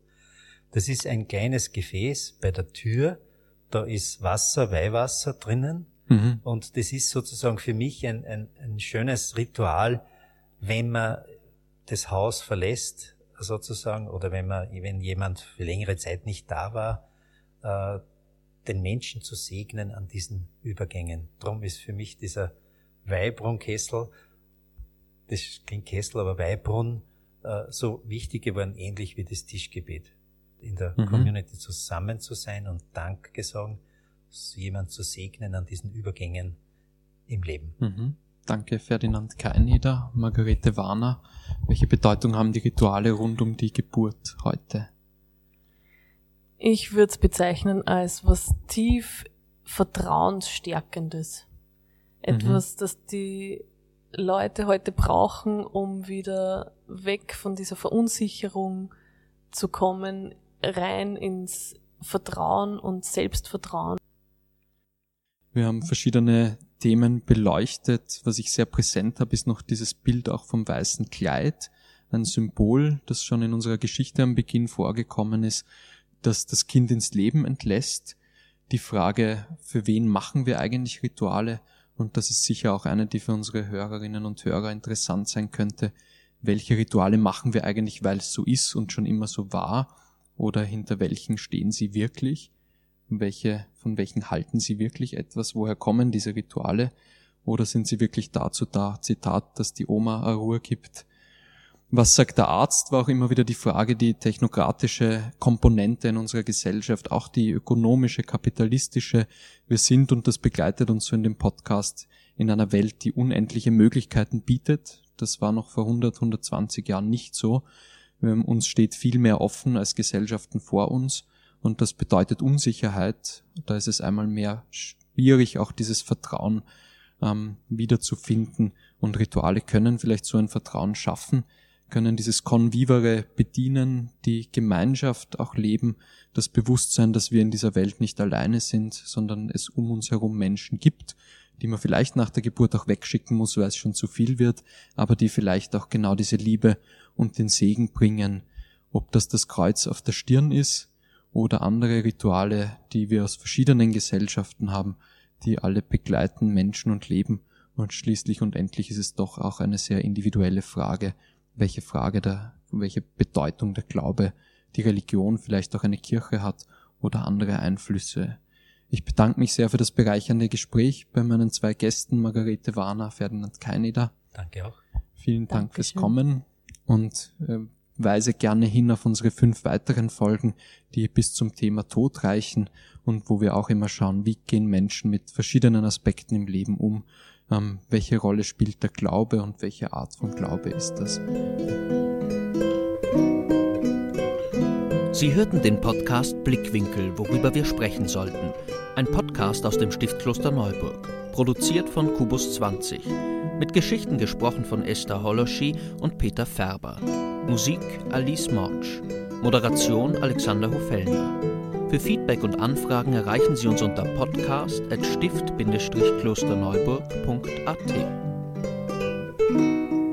Das ist ein kleines Gefäß bei der Tür. Da ist Wasser, Weihwasser drinnen Mhm. Und das ist sozusagen für mich ein, ein, ein schönes Ritual, wenn man das Haus verlässt, sozusagen, oder wenn man, wenn jemand für längere Zeit nicht da war, äh, den Menschen zu segnen an diesen Übergängen. Drum ist für mich dieser Weihbrunnkessel, das klingt Kessel, aber Weihbrunn, äh, so wichtig geworden, ähnlich wie das Tischgebet. In der mhm. Community zusammen zu sein und Dank sagen jemand zu segnen an diesen Übergängen im Leben. Mhm. Danke, Ferdinand Keineder, Margarete Warner. Welche Bedeutung haben die Rituale rund um die Geburt heute? Ich würde es bezeichnen als was tief Vertrauensstärkendes. Etwas, mhm. das die Leute heute brauchen, um wieder weg von dieser Verunsicherung zu kommen, rein ins Vertrauen und Selbstvertrauen. Wir haben verschiedene Themen beleuchtet. Was ich sehr präsent habe, ist noch dieses Bild auch vom weißen Kleid. Ein Symbol, das schon in unserer Geschichte am Beginn vorgekommen ist, dass das Kind ins Leben entlässt. Die Frage, für wen machen wir eigentlich Rituale? Und das ist sicher auch eine, die für unsere Hörerinnen und Hörer interessant sein könnte. Welche Rituale machen wir eigentlich, weil es so ist und schon immer so war? Oder hinter welchen stehen sie wirklich? Welche, von welchen halten sie wirklich etwas, woher kommen diese Rituale, oder sind sie wirklich dazu da, Zitat, dass die Oma Ruhe gibt. Was sagt der Arzt, war auch immer wieder die Frage, die technokratische Komponente in unserer Gesellschaft, auch die ökonomische, kapitalistische. Wir sind, und das begleitet uns so in dem Podcast, in einer Welt, die unendliche Möglichkeiten bietet. Das war noch vor 100, 120 Jahren nicht so. Uns steht viel mehr offen als Gesellschaften vor uns. Und das bedeutet Unsicherheit. Da ist es einmal mehr schwierig, auch dieses Vertrauen ähm, wiederzufinden. Und Rituale können vielleicht so ein Vertrauen schaffen, können dieses Convivere bedienen, die Gemeinschaft auch leben, das Bewusstsein, dass wir in dieser Welt nicht alleine sind, sondern es um uns herum Menschen gibt, die man vielleicht nach der Geburt auch wegschicken muss, weil es schon zu viel wird, aber die vielleicht auch genau diese Liebe und den Segen bringen, ob das das Kreuz auf der Stirn ist, oder andere Rituale, die wir aus verschiedenen Gesellschaften haben, die alle begleiten Menschen und Leben. Und schließlich und endlich ist es doch auch eine sehr individuelle Frage, welche Frage der, welche Bedeutung der Glaube, die Religion vielleicht auch eine Kirche hat oder andere Einflüsse. Ich bedanke mich sehr für das bereichernde Gespräch bei meinen zwei Gästen, Margarete Warner, Ferdinand Keineder. Danke auch. Vielen Dank Dankeschön. fürs Kommen und äh, weise gerne hin auf unsere fünf weiteren Folgen, die bis zum Thema Tod reichen und wo wir auch immer schauen, wie gehen Menschen mit verschiedenen Aspekten im Leben um, ähm, welche Rolle spielt der Glaube und welche Art von Glaube ist das. Sie hörten den Podcast Blickwinkel, worüber wir sprechen sollten. Ein Podcast aus dem Stiftkloster Neuburg, produziert von Kubus 20. Mit Geschichten gesprochen von Esther Holoschi und Peter Färber. Musik Alice Morsch. Moderation Alexander Hofellner. Für Feedback und Anfragen erreichen Sie uns unter podcast.stift-klosterneuburg.at.